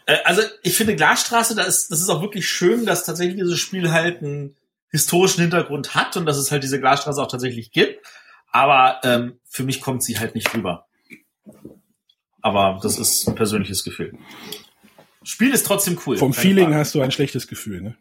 Äh, also ich finde Glasstraße, das ist, das ist auch wirklich schön, dass tatsächlich dieses Spiel halt einen historischen Hintergrund hat und dass es halt diese Glasstraße auch tatsächlich gibt. Aber ähm, für mich kommt sie halt nicht rüber. Aber das ist ein persönliches Gefühl. Spiel ist trotzdem cool. Vom Feeling Frage. hast du ein schlechtes Gefühl, ne?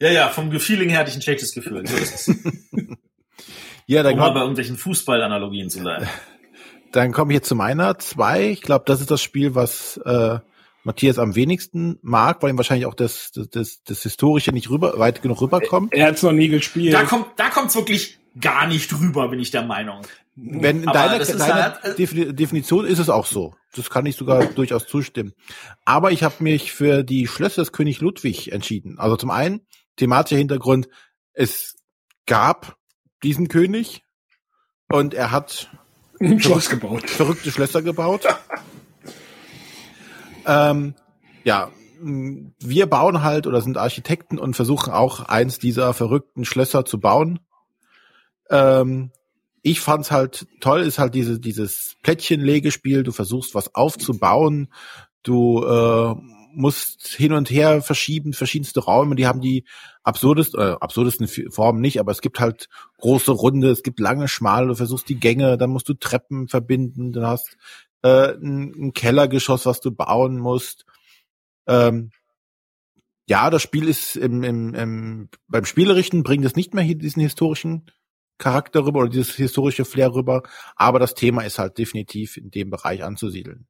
Ja, ja, vom Feeling her hatte ich ein schlechtes Gefühl. So ist es. ja, dann um mal bei irgendwelchen Fußballanalogien zu bleiben. dann komme ich jetzt zu meiner zwei. Ich glaube, das ist das Spiel, was äh, Matthias am wenigsten mag, weil ihm wahrscheinlich auch das, das, das, das Historische nicht rüber, weit genug rüberkommt. Er hat's noch nie gespielt. Da kommt, da kommt's wirklich gar nicht rüber, bin ich der Meinung. Wenn in deiner, deiner halt- Defini- Definition ist es auch so. Das kann ich sogar durchaus zustimmen. Aber ich habe mich für die Schlösser des König Ludwig entschieden. Also zum einen, thematischer Hintergrund, es gab diesen König und er hat ein Schloss gebaut. verrückte Schlösser gebaut. ähm, ja, wir bauen halt oder sind Architekten und versuchen auch eins dieser verrückten Schlösser zu bauen. Ähm, ich fand's halt toll, ist halt diese, dieses Plättchenlegespiel. Du versuchst was aufzubauen. Du äh, musst hin und her verschieben, verschiedenste Räume. Die haben die absurdesten, äh, absurdesten Formen nicht, aber es gibt halt große Runde, es gibt lange, schmale. Du versuchst die Gänge, dann musst du Treppen verbinden. Dann hast äh, ein, ein Kellergeschoss, was du bauen musst. Ähm, ja, das Spiel ist im, im, im, beim Spielerischen bringt es nicht mehr hier diesen historischen Charakter rüber oder dieses historische Flair rüber, aber das Thema ist halt definitiv in dem Bereich anzusiedeln.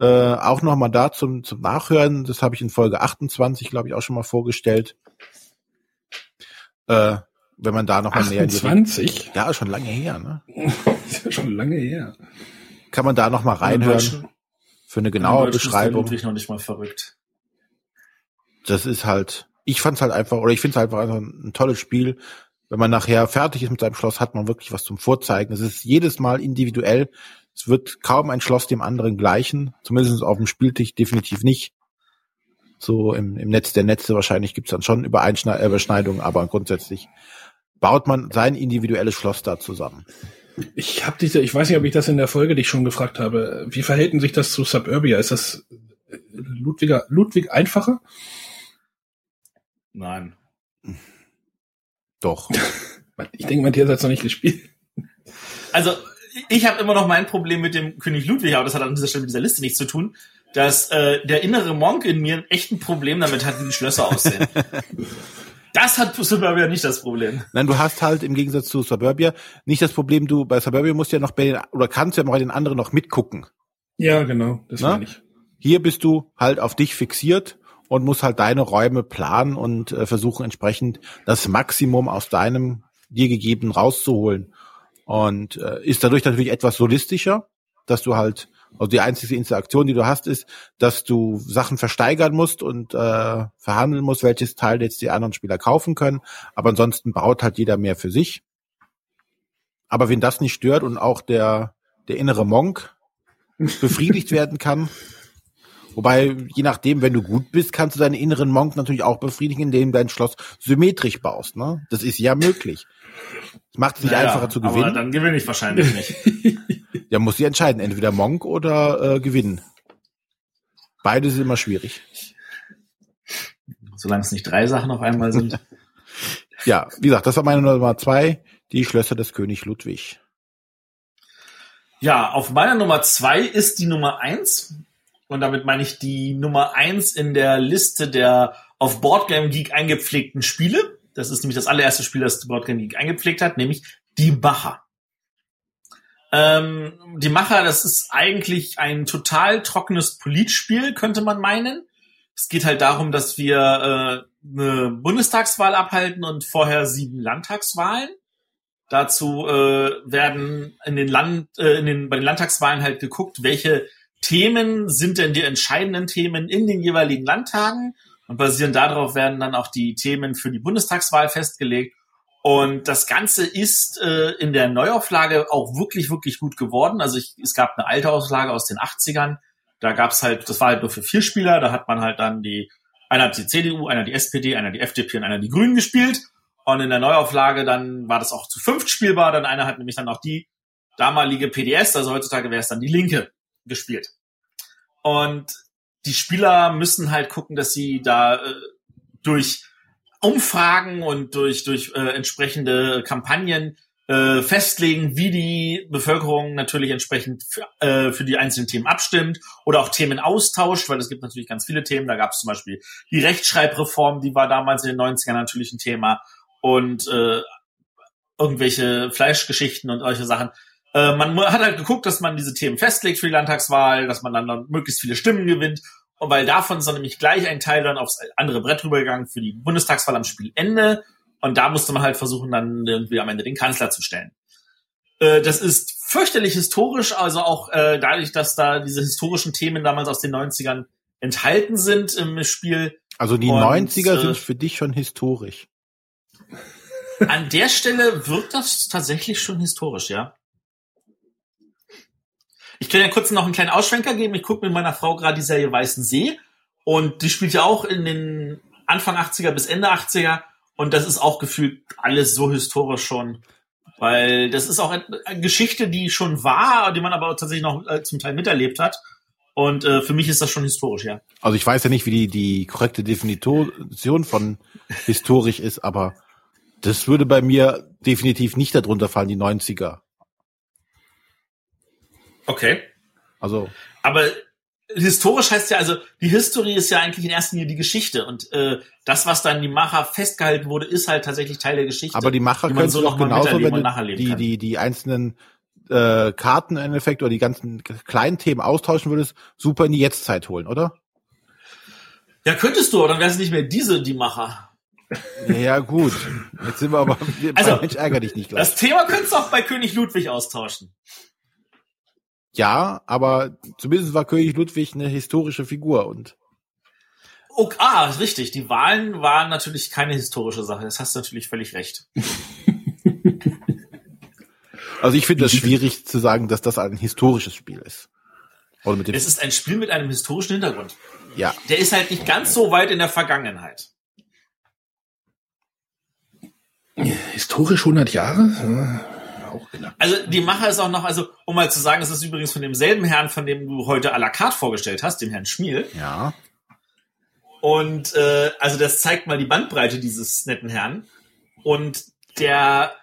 Äh, auch nochmal da zum, zum Nachhören, das habe ich in Folge 28, glaube ich, auch schon mal vorgestellt. Äh, wenn man da noch mal näher in die 28? Ja, ist schon lange her, ne? ist ja schon lange her. Kann man da noch mal reinhören für eine genaue ist Beschreibung. Ludwig noch nicht mal verrückt. Das ist halt, ich fand's halt einfach, oder ich finde es halt einfach ein, ein tolles Spiel. Wenn man nachher fertig ist mit seinem Schloss, hat man wirklich was zum Vorzeigen. Es ist jedes Mal individuell. Es wird kaum ein Schloss dem anderen gleichen. Zumindest auf dem Spieltisch definitiv nicht. So im, im Netz der Netze wahrscheinlich gibt's dann schon äh, Überschneidungen, aber grundsätzlich baut man sein individuelles Schloss da zusammen. Ich habe diese, ich weiß nicht, ob ich das in der Folge dich schon gefragt habe. Wie verhält denn sich das zu Suburbia? Ist das äh, Ludwiger, Ludwig einfacher? Nein. Doch. Ich denke, Matthias hat's noch nicht gespielt. Also, ich habe immer noch mein Problem mit dem König Ludwig, aber das hat an dieser Stelle mit dieser Liste nichts zu tun, dass äh, der innere Monk in mir echt ein Problem damit hat, wie die Schlösser aussehen. das hat Suburbia nicht das Problem. Nein, du hast halt im Gegensatz zu Suburbia nicht das Problem, du bei Suburbia musst ja noch bei den, oder kannst ja noch bei den anderen noch mitgucken. Ja, genau, das Na? meine ich. Hier bist du halt auf dich fixiert und musst halt deine Räume planen und äh, versuchen entsprechend das Maximum aus deinem dir gegebenen rauszuholen. Und äh, ist dadurch natürlich etwas solistischer, dass du halt, also die einzige Interaktion, die du hast, ist, dass du Sachen versteigern musst und äh, verhandeln musst, welches Teil jetzt die anderen Spieler kaufen können. Aber ansonsten baut halt jeder mehr für sich. Aber wenn das nicht stört und auch der, der innere Monk befriedigt werden kann, Wobei, je nachdem, wenn du gut bist, kannst du deinen inneren Monk natürlich auch befriedigen, indem du dein Schloss symmetrisch baust. Ne? Das ist ja möglich. Es macht es nicht Naja, einfacher zu Aber gewinnen. dann gewinne ich wahrscheinlich nicht. Ja, muss sie entscheiden, entweder Monk oder äh, gewinnen. Beides ist immer schwierig. Solange es nicht drei Sachen auf einmal sind. Ja, wie gesagt, das war meine Nummer zwei, die Schlösser des König Ludwig. Ja, auf meiner Nummer zwei ist die Nummer eins. Und damit meine ich die Nummer eins in der Liste der auf Boardgame Geek eingepflegten Spiele. Das ist nämlich das allererste Spiel, das Boardgame Geek eingepflegt hat, nämlich die Macher. Ähm, die Macher, das ist eigentlich ein total trockenes Politspiel, könnte man meinen. Es geht halt darum, dass wir äh, eine Bundestagswahl abhalten und vorher sieben Landtagswahlen. Dazu äh, werden in den Land, äh, in den, bei den Landtagswahlen halt geguckt, welche Themen sind denn die entscheidenden Themen in den jeweiligen Landtagen und basierend darauf werden dann auch die Themen für die Bundestagswahl festgelegt. Und das Ganze ist äh, in der Neuauflage auch wirklich, wirklich gut geworden. Also ich, es gab eine alte Auflage aus den 80ern. Da gab's halt, das war halt nur für vier Spieler. Da hat man halt dann die, einer hat die CDU, einer die SPD, einer die FDP und einer die Grünen gespielt. Und in der Neuauflage dann war das auch zu fünft spielbar. Dann einer hat nämlich dann auch die damalige PDS, also heutzutage wäre es dann die Linke, gespielt. Und die Spieler müssen halt gucken, dass sie da äh, durch Umfragen und durch, durch äh, entsprechende Kampagnen äh, festlegen, wie die Bevölkerung natürlich entsprechend für, äh, für die einzelnen Themen abstimmt oder auch Themen austauscht, weil es gibt natürlich ganz viele Themen. Da gab es zum Beispiel die Rechtschreibreform, die war damals in den 90ern natürlich ein Thema und äh, irgendwelche Fleischgeschichten und solche Sachen. Äh, man hat halt geguckt, dass man diese Themen festlegt für die Landtagswahl, dass man dann, dann möglichst viele Stimmen gewinnt. Und weil davon ist dann nämlich gleich ein Teil dann aufs andere Brett rübergegangen für die Bundestagswahl am Spielende. Und da musste man halt versuchen, dann irgendwie am Ende den Kanzler zu stellen. Äh, das ist fürchterlich historisch, also auch äh, dadurch, dass da diese historischen Themen damals aus den 90ern enthalten sind im Spiel. Also die Und, 90er äh, sind für dich schon historisch. An der Stelle wirkt das tatsächlich schon historisch, ja. Ich kann ja kurz noch einen kleinen Ausschwenker geben. Ich gucke mit meiner Frau gerade die Serie Weißen See und die spielt ja auch in den Anfang 80er bis Ende 80er und das ist auch gefühlt alles so historisch schon. Weil das ist auch eine Geschichte, die schon war, die man aber tatsächlich noch äh, zum Teil miterlebt hat. Und äh, für mich ist das schon historisch, ja. Also ich weiß ja nicht, wie die, die korrekte Definition von historisch ist, aber das würde bei mir definitiv nicht darunter fallen, die 90er. Okay. Also Aber historisch heißt ja, also die History ist ja eigentlich in erster Linie die Geschichte und äh, das, was dann die Macher festgehalten wurde, ist halt tatsächlich Teil der Geschichte. Aber die Macher die können so noch genauso, wenn du die, kann. die, die einzelnen äh, Karten im Endeffekt oder die ganzen kleinen Themen austauschen würdest, super in die Jetztzeit holen, oder? Ja, könntest du, aber dann wäre es nicht mehr diese, die Macher. Ja, gut. Jetzt sind wir aber Also, Mensch ärger dich nicht gleich. Das Thema könntest du auch bei König Ludwig austauschen. Ja, aber zumindest war König Ludwig eine historische Figur und Oh, ah, richtig. Die Wahlen waren natürlich keine historische Sache. Das hast du natürlich völlig recht. also ich finde das schwierig zu sagen, dass das ein historisches Spiel ist. Oder mit dem Es ist ein Spiel mit einem historischen Hintergrund. ja. Der ist halt nicht ganz so weit in der Vergangenheit. Historisch 100 Jahre? Auch knapp. Also die Macher ist auch noch, also um mal zu sagen, es ist übrigens von demselben Herrn, von dem du heute à la carte vorgestellt hast, dem Herrn Schmiel. Ja. Und äh, also das zeigt mal die Bandbreite dieses netten Herrn. Und der,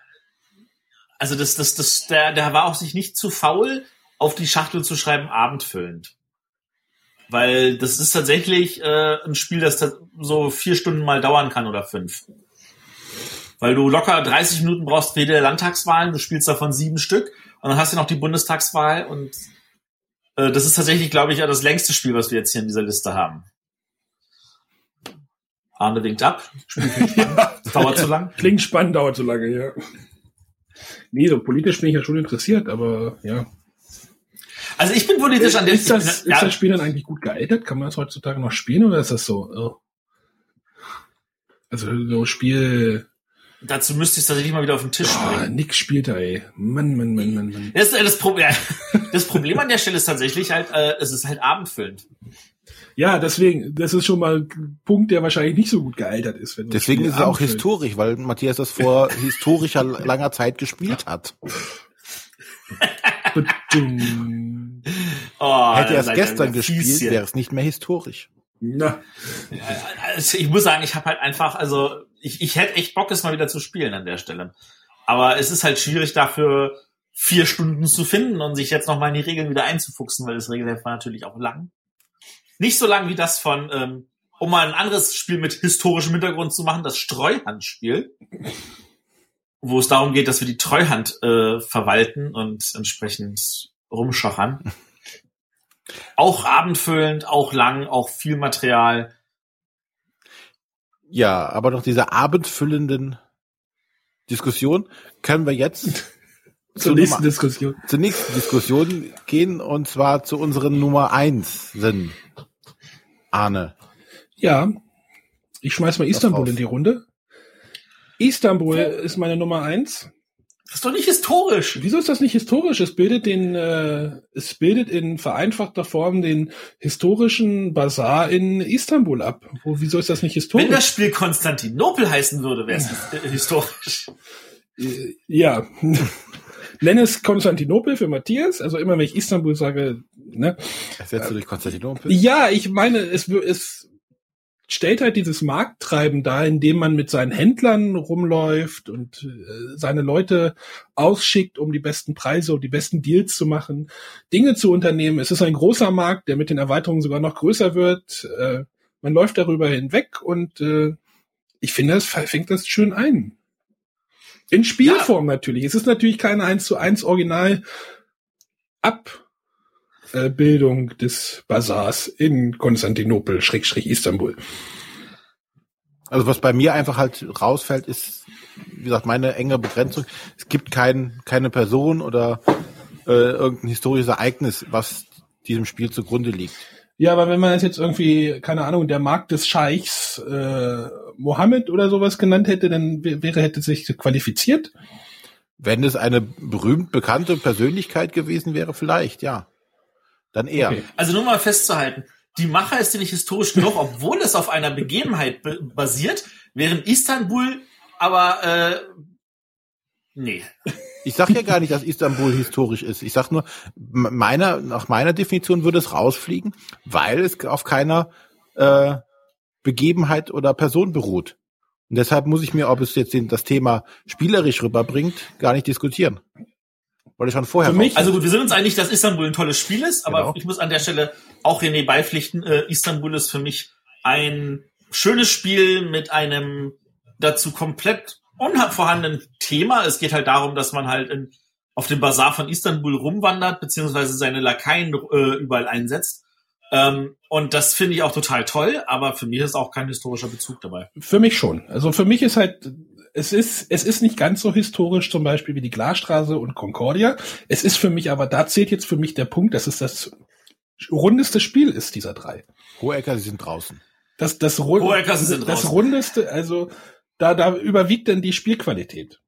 also das, das, das, der, der war auch sich nicht zu faul, auf die Schachtel zu schreiben, abendfüllend. Weil das ist tatsächlich äh, ein Spiel, das so vier Stunden mal dauern kann oder fünf. Weil du locker 30 Minuten brauchst für jede Landtagswahlen, du spielst davon sieben Stück und dann hast du noch die Bundestagswahl und äh, das ist tatsächlich, glaube ich, ja das längste Spiel, was wir jetzt hier in dieser Liste haben. Arne winkt ab. Spiel klingt spannend. Das dauert zu lang. Klingt spannend, dauert so lange, ja. Nee, so politisch bin ich ja schon interessiert, aber ja. Also ich bin politisch an der ist, das, ist ja, das Spiel dann eigentlich gut gealtert? Kann man das heutzutage noch spielen oder ist das so? Oh. Also so Spiel. Dazu müsste ich tatsächlich mal wieder auf den Tisch Oh, bringen. nix spielt da, ey. Mann, Mann, Mann, Mann, Mann. Das, das, Problem, das Problem an der Stelle ist tatsächlich halt, äh, es ist halt abendfüllend. Ja, deswegen, das ist schon mal ein Punkt, der wahrscheinlich nicht so gut gealtert ist. Wenn Deswegen ist es auch historisch, weil Matthias das vor historischer langer Zeit gespielt hat. Oh, Hätte er es gestern gespielt, wäre es nicht mehr historisch. Na, Also ich muss sagen, ich habe halt einfach, also ich, ich hätte echt Bock, es mal wieder zu spielen an der Stelle. Aber es ist halt schwierig dafür, vier Stunden zu finden und sich jetzt nochmal in die Regeln wieder einzufuchsen, weil das Regelheft war natürlich auch lang. Nicht so lang wie das von, ähm, um mal ein anderes Spiel mit historischem Hintergrund zu machen, das Streuhandspiel, wo es darum geht, dass wir die Treuhand äh, verwalten und entsprechend rumschachern. Auch abendfüllend, auch lang, auch viel Material. Ja, aber nach dieser abendfüllenden Diskussion können wir jetzt zur Nummer- nächsten Diskussion. zur nächsten Diskussion gehen und zwar zu unseren Nummer eins sind. Arne. Ja, ich schmeiß mal Istanbul in die Runde. Istanbul ist meine Nummer eins. Das ist doch nicht historisch. Wieso ist das nicht historisch? Es bildet den, äh, es bildet in vereinfachter Form den historischen Bazar in Istanbul ab. Wo, wieso ist das nicht historisch? Wenn das Spiel Konstantinopel heißen würde, wäre es äh, historisch. Äh, ja. Nenn es Konstantinopel für Matthias. Also immer wenn ich Istanbul sage, ne? Ersetzt du durch Konstantinopel? Ja, ich meine, es, es stellt halt dieses Markttreiben dar, indem man mit seinen Händlern rumläuft und äh, seine Leute ausschickt, um die besten Preise und die besten Deals zu machen, Dinge zu unternehmen. Es ist ein großer Markt, der mit den Erweiterungen sogar noch größer wird. Äh, man läuft darüber hinweg und äh, ich finde, es fängt das schön ein. In Spielform natürlich. Es ist natürlich keine 1 zu 1 Original Abbildung des Bazars in Konstantinopel, Schrägstrich Istanbul. Also was bei mir einfach halt rausfällt, ist, wie gesagt, meine enge Begrenzung. Es gibt kein, keine Person oder äh, irgendein historisches Ereignis, was diesem Spiel zugrunde liegt. Ja, aber wenn man es jetzt irgendwie, keine Ahnung, der Markt des Scheichs äh, Mohammed oder sowas genannt hätte, dann wär- wäre, hätte sich qualifiziert. Wenn es eine berühmt bekannte Persönlichkeit gewesen wäre, vielleicht, ja. Dann eher. Okay. Also nur mal festzuhalten, die Macher ist ja nicht historisch genug, obwohl es auf einer Begebenheit be- basiert, während Istanbul aber äh, nee. Ich sage ja gar nicht, dass Istanbul historisch ist. Ich sage nur, meiner, nach meiner Definition würde es rausfliegen, weil es auf keiner äh, Begebenheit oder Person beruht. Und deshalb muss ich mir, ob es jetzt das Thema spielerisch rüberbringt, gar nicht diskutieren. Weil ich schon vorher Für mich- Also gut, wir sind uns einig, dass Istanbul ein tolles Spiel ist, aber Genau. ich muss an der Stelle auch René beipflichten, äh, Istanbul ist für mich ein schönes Spiel mit einem dazu komplett unvorhandenen Thema. Es geht halt darum, dass man halt in, auf dem Bazar von Istanbul rumwandert, beziehungsweise seine Lakaien äh, überall einsetzt. Ähm, und das finde ich auch total toll, aber für mich ist auch kein historischer Bezug dabei. Für mich schon. Also für mich ist halt, es ist, es ist nicht ganz so historisch zum Beispiel wie die Glasstraße und Concordia. Es ist für mich aber, da zählt jetzt für mich der Punkt, dass es das rundeste Spiel ist dieser drei. Hohecker, sie sind draußen. Das, das, Ru Hohecker, sie sind das draußen. rundeste, also da, da überwiegt dann die Spielqualität.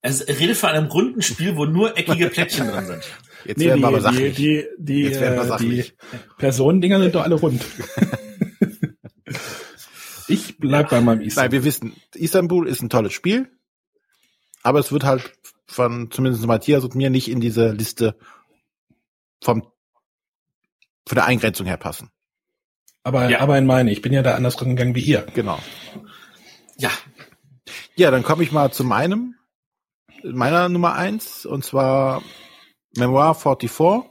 Es redet von einem runden Spiel, wo nur eckige Plättchen drin sind. Jetzt Nee, werden die, wir aber die, sachlich. die, die, Jetzt werden wir äh, die sachlich. Personendinger sind doch alle rund. bleib bei meinem Nein, Istanbul. wir wissen, Istanbul ist ein tolles Spiel, aber es wird halt von zumindest Matthias und mir nicht in diese Liste vom von der Eingrenzung her passen. Aber, Ja. aber in meine, ich bin ja da anders rangegangen wie ihr. Genau. Ja, Ja, dann komme ich mal zu meinem, meiner Nummer eins, und zwar Memoir 44.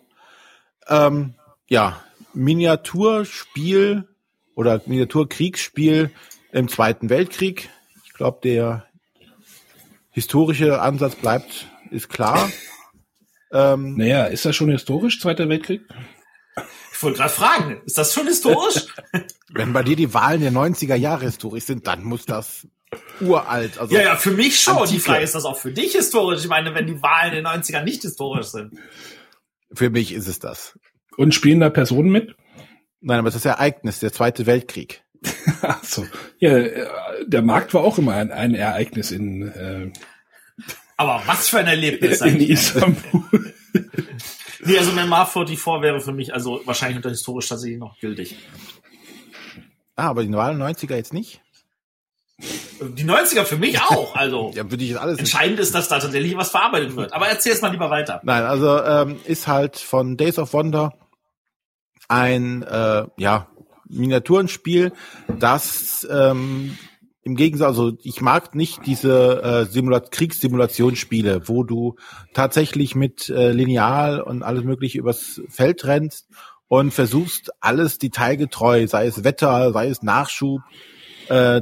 Ähm, ja, Miniaturspiel oder Miniaturkriegsspiel im Zweiten Weltkrieg. Ich glaube, der historische Ansatz bleibt, ist klar. ähm, Naja, ist das schon historisch, Zweiter Weltkrieg? ich wollte gerade fragen, ist das schon historisch? wenn bei dir die Wahlen der 90er Jahre historisch sind, dann muss das uralt, also ja, ja, für mich schon. Antike. Die Frage ist das auch für dich historisch? Ich meine, wenn die Wahlen in den 90ern nicht historisch sind. für mich ist es das. Und spielen da Personen mit? Nein, aber es ist das Ereignis, der Zweite Weltkrieg. Ach so. Ja, äh, der Markt war auch immer ein, ein Ereignis in, äh, Aber was für ein Erlebnis in eigentlich. Istanbul. Nee, also Memoir 44 wäre für mich also wahrscheinlich unter historisch tatsächlich noch gültig. Ah, aber die Wahlen 90er jetzt nicht? Die 90er für mich auch. Also Ja, würde ich jetzt alles nicht entscheidend ist, dass da tatsächlich was verarbeitet wird. Aber erzähl es mal lieber weiter. Nein, also ähm, ist halt von Days of Wonder ein äh, ja Miniaturenspiel, das ähm, im Gegensatz, also ich mag nicht diese äh, Simulat Kriegssimulationsspiele, wo du tatsächlich mit äh, Lineal und alles mögliche übers Feld rennst und versuchst alles detailgetreu, sei es Wetter, sei es Nachschub, äh,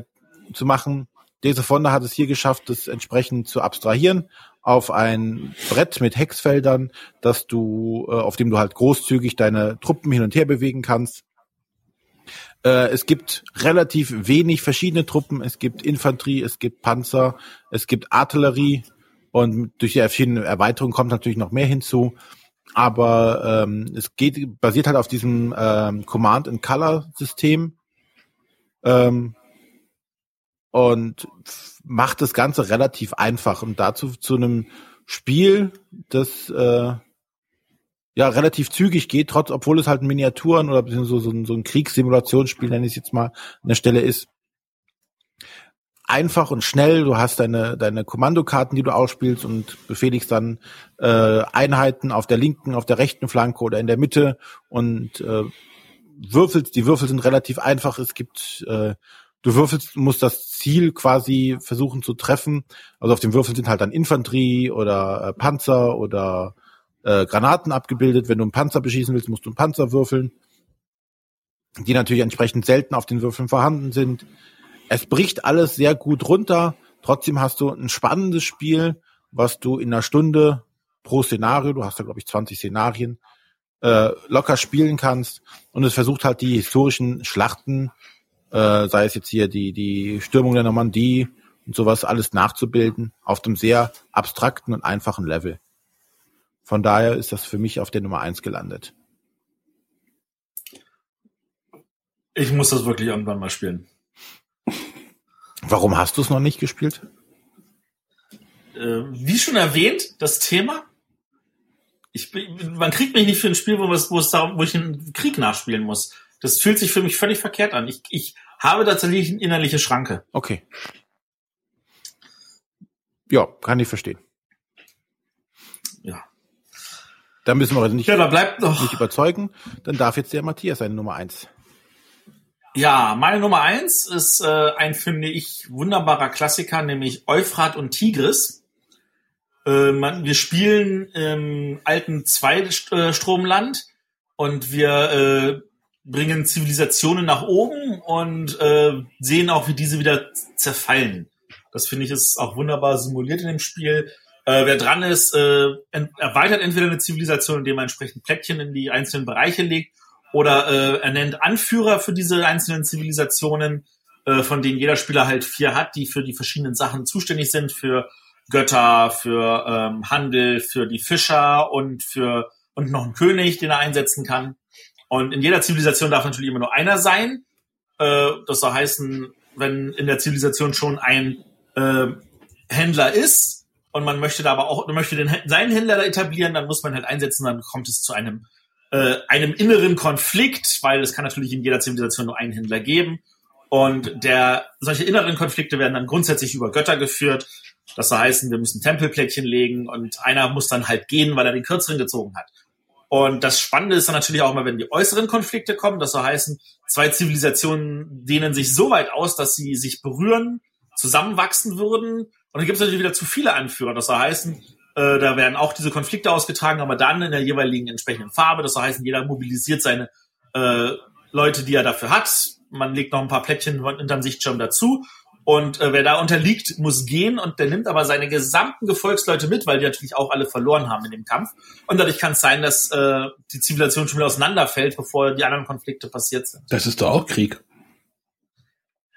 zu machen. Days of Wonder hat es hier geschafft, das entsprechend zu abstrahieren auf ein Brett mit Hexfeldern, dass du, äh, auf dem du halt großzügig deine Truppen hin und her bewegen kannst. Äh, es gibt relativ wenig verschiedene Truppen. Es gibt Infanterie, es gibt Panzer, es gibt Artillerie und durch die verschiedene Erweiterung kommt natürlich noch mehr hinzu. Aber ähm, es geht basiert halt auf diesem ähm, Command and Color System ähm, und macht das Ganze relativ einfach und dazu zu einem Spiel, das äh, ja relativ zügig geht, trotz obwohl es halt Miniaturen oder beziehungsweise so, ein- so ein Kriegssimulationsspiel, nenne ich es jetzt mal, an der Stelle ist. Einfach und schnell, du hast deine, deine Kommandokarten, die du ausspielst und befehligst dann äh, Einheiten auf der linken, auf der rechten Flanke oder in der Mitte und äh, würfelst, die Würfel sind relativ einfach, es gibt äh, du würfelst, musst das Ziel quasi versuchen zu treffen. Also auf dem Würfel sind halt dann Infanterie oder äh, Panzer oder äh, Granaten abgebildet. Wenn du einen Panzer beschießen willst, musst du einen Panzer würfeln, die natürlich entsprechend selten auf den Würfeln vorhanden sind. Es bricht alles sehr gut runter. Trotzdem hast du ein spannendes Spiel, was du in einer Stunde pro Szenario, du hast da glaube ich 20 Szenarien, äh, locker spielen kannst. Und es versucht halt die historischen Schlachten äh, sei es jetzt hier die, die Stürmung der Normandie und sowas alles nachzubilden auf dem sehr abstrakten und einfachen Level. Von daher ist das für mich auf der Nummer eins gelandet. Ich muss das wirklich irgendwann mal spielen. Warum hast du es noch nicht gespielt? Äh, wie schon erwähnt, das Thema. Ich bin, man kriegt mich nicht für ein Spiel, wo, es, wo, es da, wo ich einen Krieg nachspielen muss. Das fühlt sich für mich völlig verkehrt an. Ich, ich habe tatsächlich eine innerliche Schranke. Okay. Ja, kann ich verstehen. Ja. Da müssen wir heute nicht, Ja, da bleibt noch. nicht überzeugen. Dann darf jetzt der Matthias seine Nummer eins. Ja, meine Nummer eins ist äh, ein, finde ich, wunderbarer Klassiker, nämlich Euphrat und Tigris. Äh, man, wir spielen im alten Zweistromland und wir äh, bringen Zivilisationen nach oben und äh, sehen auch, wie diese wieder zerfallen. Das finde ich ist auch wunderbar simuliert in dem Spiel. Äh, wer dran ist, äh, erweitert entweder eine Zivilisation, indem man entsprechend Plättchen in die einzelnen Bereiche legt, oder äh, er nennt Anführer für diese einzelnen Zivilisationen, äh, von denen jeder Spieler halt vier hat, die für die verschiedenen Sachen zuständig sind, für Götter, für ähm, Handel, für die Fischer und für und noch einen König, den er einsetzen kann. Und in jeder Zivilisation darf natürlich immer nur einer sein. Äh, das soll heißen, wenn in der Zivilisation schon ein äh, Händler ist und man möchte da aber auch man möchte den, seinen Händler da etablieren, dann muss man halt einsetzen, dann kommt es zu einem äh, einem inneren Konflikt, weil es kann natürlich in jeder Zivilisation nur einen Händler geben. Und der, solche inneren Konflikte werden dann grundsätzlich über Götter geführt. Das soll heißen, wir müssen Tempelplättchen legen und einer muss dann halt gehen, weil er den kürzeren gezogen hat. Und das Spannende ist dann natürlich auch immer, wenn die äußeren Konflikte kommen. Das soll heißen, zwei Zivilisationen dehnen sich so weit aus, dass sie sich berühren, zusammenwachsen würden. Und dann gibt es natürlich wieder zu viele Anführer. Das soll heißen, äh, da werden auch diese Konflikte ausgetragen, aber dann in der jeweiligen entsprechenden Farbe. Das soll heißen, jeder mobilisiert seine äh, Leute, die er dafür hat man legt noch ein paar Plättchen unterm Sichtschirm dazu. Und äh, wer da unterliegt, muss gehen und der nimmt aber seine gesamten Gefolgsleute mit, weil die natürlich auch alle verloren haben in dem Kampf. Und dadurch kann es sein, dass äh, die Zivilisation schon wieder auseinanderfällt, bevor die anderen Konflikte passiert sind. Das ist doch auch Krieg.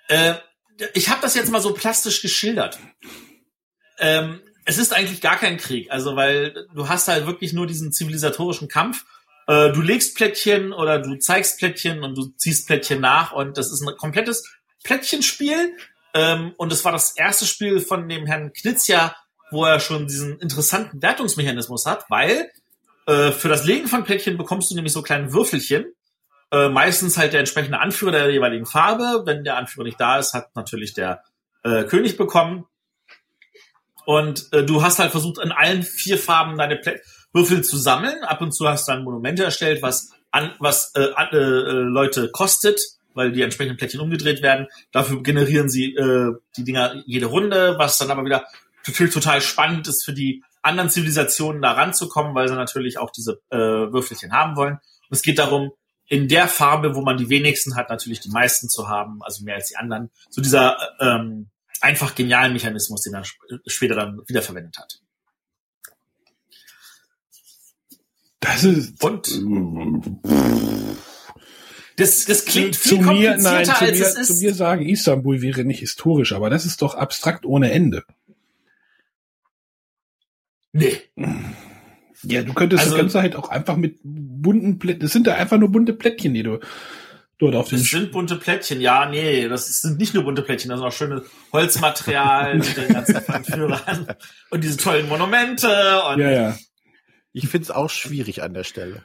Äh, ich habe das jetzt mal so plastisch geschildert. Ähm, es ist eigentlich gar kein Krieg, also weil du hast halt wirklich nur diesen zivilisatorischen Kampf äh, du legst Plättchen oder du zeigst Plättchen und du ziehst Plättchen nach und das ist ein komplettes Plättchenspiel. Ähm, und es war das erste Spiel von dem Herrn Knitzia, wo er schon diesen interessanten Wertungsmechanismus hat, weil äh, für das Legen von Plättchen bekommst du nämlich so kleine Würfelchen. Äh, meistens halt der entsprechende Anführer der jeweiligen Farbe. Wenn der Anführer nicht da ist, hat natürlich der äh, König bekommen. Und äh, du hast halt versucht, in allen vier Farben deine Plättchen Würfel zu sammeln. Ab und zu hast du dann Monumente erstellt, was an, was äh, äh, äh, Leute kostet, weil die entsprechenden Plättchen umgedreht werden. Dafür generieren sie äh, die Dinger jede Runde, was dann aber wieder total spannend ist für die anderen Zivilisationen da ranzukommen, weil sie natürlich auch diese äh, Würfelchen haben wollen. Und es geht darum, in der Farbe, wo man die wenigsten hat, natürlich die meisten zu haben, also mehr als die anderen. So dieser äh, ähm, einfach genialen Mechanismus, den er später dann wiederverwendet hat. Das ist. Und? Das, das klingt zu viel mir, nein, zu mir, zu mir sagen, Istanbul wäre nicht historisch, aber das ist doch abstrakt ohne Ende. Nee. Ja, du könntest also, das Ganze halt auch einfach mit bunten Plättchen, das sind da einfach nur bunte Plättchen, die du dort auf den Das sind bunte Plättchen, ja, nee, das sind nicht nur bunte Plättchen, das sind auch schöne Holzmaterial mit den ganzen Führern und diese tollen Monumente und ja, ja. Ich finde es auch schwierig an der Stelle.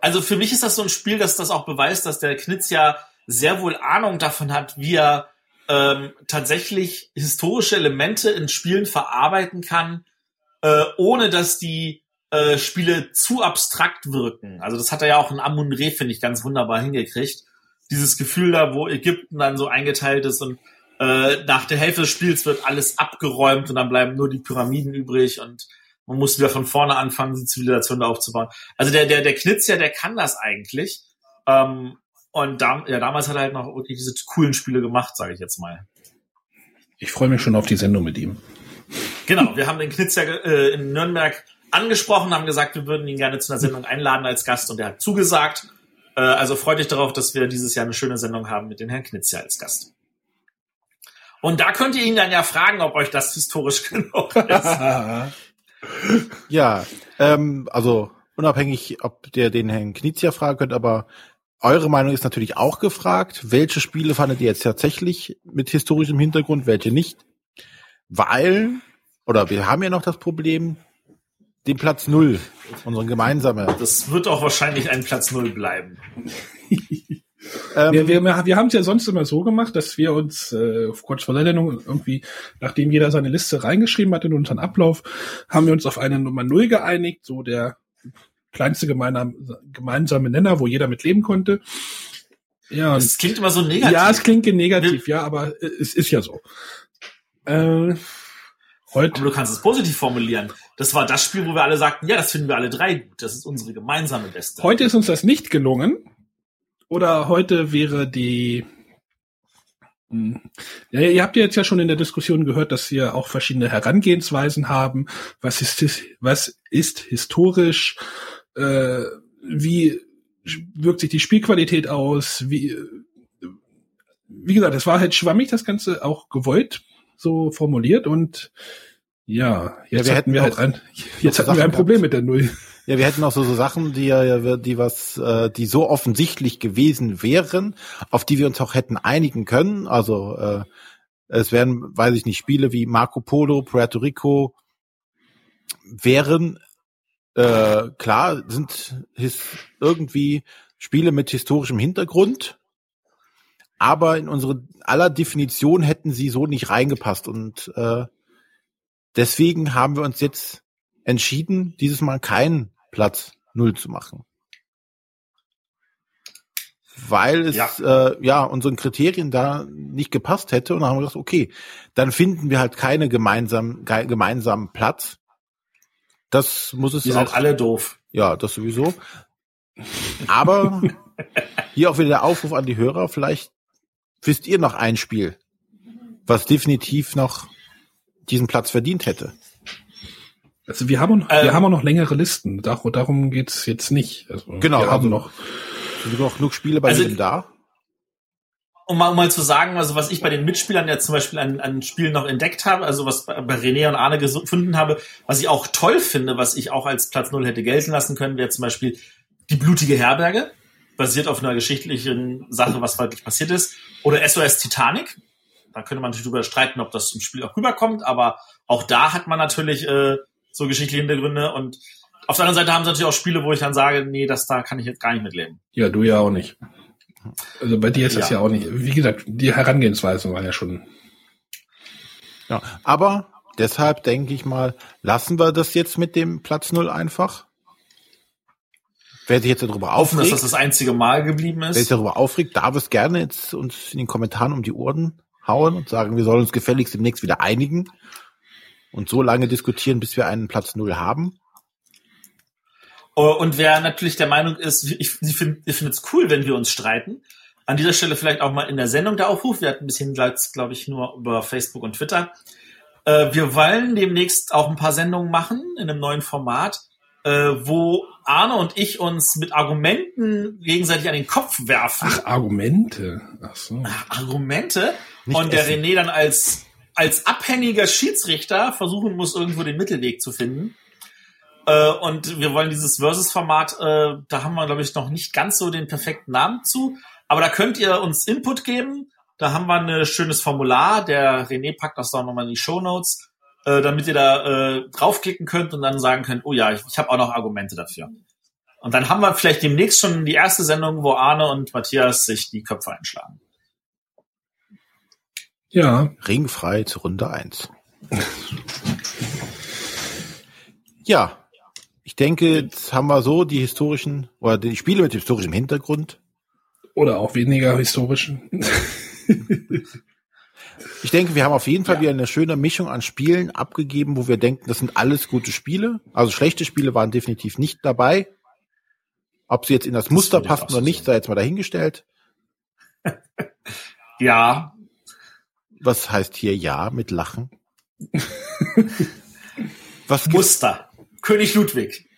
Also für mich ist das so ein Spiel, dass das auch beweist, dass der Knitz ja sehr wohl Ahnung davon hat, wie er ähm, tatsächlich historische Elemente in Spielen verarbeiten kann, äh, ohne dass die äh, Spiele zu abstrakt wirken. Also das hat er ja auch in Amun-Re, finde ich, ganz wunderbar hingekriegt. Dieses Gefühl da, wo Ägypten dann so eingeteilt ist und äh, nach der Hälfte des Spiels wird alles abgeräumt und dann bleiben nur die Pyramiden übrig und man muss wieder von vorne anfangen, die Zivilisation da aufzubauen. Also der, der, der Knitz ja, der kann das eigentlich. Ähm, und da, ja, damals hat er halt noch wirklich diese coolen Spiele gemacht, sage ich jetzt mal. Ich freue mich schon auf die Sendung mit ihm. Genau, wir haben den Knitz ja äh, in Nürnberg angesprochen, haben gesagt, wir würden ihn gerne zu einer Sendung einladen als Gast und er hat zugesagt. Äh, also freut euch darauf, dass wir dieses Jahr eine schöne Sendung haben mit dem Herrn Knitz ja als Gast. Und da könnt ihr ihn dann ja fragen, ob euch das historisch genug ist. ja, ähm, also unabhängig, ob der den Herrn Knizia fragen könnt, aber eure Meinung ist natürlich auch gefragt. Welche Spiele fandet ihr jetzt tatsächlich mit historischem Hintergrund, welche nicht? Weil, oder wir haben ja noch das Problem, den Platz Null, unseren gemeinsamen. Das wird auch wahrscheinlich ein Platz Null bleiben. Ähm, wir, wir, wir haben es ja sonst immer so gemacht, dass wir uns äh, kurz vor der Sendung irgendwie, nachdem jeder seine Liste reingeschrieben hat in unseren Ablauf, haben wir uns auf eine Nummer Null geeinigt, so der kleinste gemeinsame, gemeinsame Nenner, wo jeder mit leben konnte. Ja, es klingt immer so negativ. Ja, es klingt negativ, ja, aber es ist ja so. Äh, heute, aber du kannst es positiv formulieren. Das war das Spiel, wo wir alle sagten, ja, das finden wir alle drei gut. Das ist unsere gemeinsame Beste. Heute ist uns das nicht gelungen. Oder heute wäre die hm, ja, ihr habt ja jetzt ja schon in der Diskussion gehört, dass wir auch verschiedene Herangehensweisen haben. Was ist, was ist historisch? Äh, wie wirkt sich die Spielqualität aus, wie, wie gesagt, es war halt schwammig, das Ganze auch gewollt, so formuliert und ja, jetzt Ja, wir hatten wir hätten halt ein, jetzt hatten wir ein Problem gehabt. mit der Null. Ja, wir hätten auch so, so Sachen, die ja, die was, äh, die so offensichtlich gewesen wären, auf die wir uns auch hätten einigen können. Also äh, es wären, weiß ich nicht, Spiele wie Marco Polo, Puerto Rico wären äh, klar, sind his irgendwie Spiele mit historischem Hintergrund, aber in unsere aller Definition hätten sie so nicht reingepasst und äh, deswegen haben wir uns jetzt entschieden, dieses Mal keinen Platz Null zu machen. Weil es Ja. äh, ja unseren Kriterien da nicht gepasst hätte und dann haben wir gesagt, okay, dann finden wir halt keine gemeinsamen ge gemeinsamen Platz. Das muss es Die sind auch alle doof. ja, das sowieso. Aber hier auch wieder der Aufruf an die Hörer, vielleicht wisst ihr noch ein Spiel, was definitiv noch diesen Platz verdient hätte. Also wir haben, Ähm. wir haben auch noch längere Listen. Dar darum geht's jetzt nicht. Also Genau, wir haben also- noch. Sind noch genug Spiele bei Also- jedem da? Um mal, um mal zu sagen, also was ich bei den Mitspielern ja zum Beispiel an, an Spielen noch entdeckt habe, also was bei, bei René und Arne gefunden habe, was ich auch toll finde, was ich auch als Platz Null hätte gelten lassen können, wäre zum Beispiel die blutige Herberge, basiert auf einer geschichtlichen Sache, was wirklich passiert ist, oder SOS Titanic. Da könnte man natürlich drüber streiten, ob das im Spiel auch rüberkommt, aber auch da hat man natürlich äh, so geschichtliche Hintergründe und auf der anderen Seite haben sie natürlich auch Spiele, wo ich dann sage, nee, das da kann ich jetzt gar nicht mitleben. Ja, du ja auch nicht. Also bei dir ist das Ja. ja auch nicht. Wie gesagt, die Herangehensweise war ja schon. Ja, aber deshalb denke ich mal, lassen wir das jetzt mit dem Platz Null einfach. Wer sich jetzt darüber Hoffen, dass aufregt, das das einzige Mal geblieben wer sich ist. darüber aufregt, darf es gerne jetzt uns in den Kommentaren um die Ohren hauen und sagen, wir sollen uns gefälligst demnächst wieder einigen und so lange diskutieren, bis wir einen Platz Null haben. Oh, Und wer natürlich der Meinung ist, ich, ich finde es cool, wenn wir uns streiten. An dieser Stelle vielleicht auch mal in der Sendung der Aufruf. Wir hatten bisher, glaube ich, nur über Facebook und Twitter. Äh, wir wollen demnächst auch ein paar Sendungen machen in einem neuen Format, äh, wo Arne und ich uns mit Argumenten gegenseitig an den Kopf werfen. Ach, Argumente. Ach so. Argumente. Nicht und der essen. René dann als, als abhängiger Schiedsrichter versuchen muss, irgendwo den Mittelweg zu finden. Äh, und wir wollen dieses Versus-Format, äh, da haben wir, glaube ich, noch nicht ganz so den perfekten Namen zu. Aber da könnt ihr uns Input geben. Da haben wir ein schönes Formular. Der René packt das auch nochmal in die Show Notes, äh, damit ihr da äh, draufklicken könnt und dann sagen könnt, oh ja, ich, ich habe auch noch Argumente dafür. Und dann haben wir vielleicht demnächst schon die erste Sendung, wo Arne und Matthias sich die Köpfe einschlagen. Ja, Ringfrei zu Runde eins. ja, ich denke, jetzt haben wir so die historischen oder die Spiele mit historischem Hintergrund. oder auch weniger historischen. Ich denke, wir haben auf jeden Fall Ja. wieder eine schöne Mischung an Spielen abgegeben, wo wir denken, das sind alles gute Spiele. Also schlechte Spiele waren definitiv nicht dabei. Ob sie jetzt in das Muster ich auch passen oder nicht, sei jetzt mal dahingestellt. Ja, Was heißt hier ja mit Lachen? Was? Muster. König Ludwig.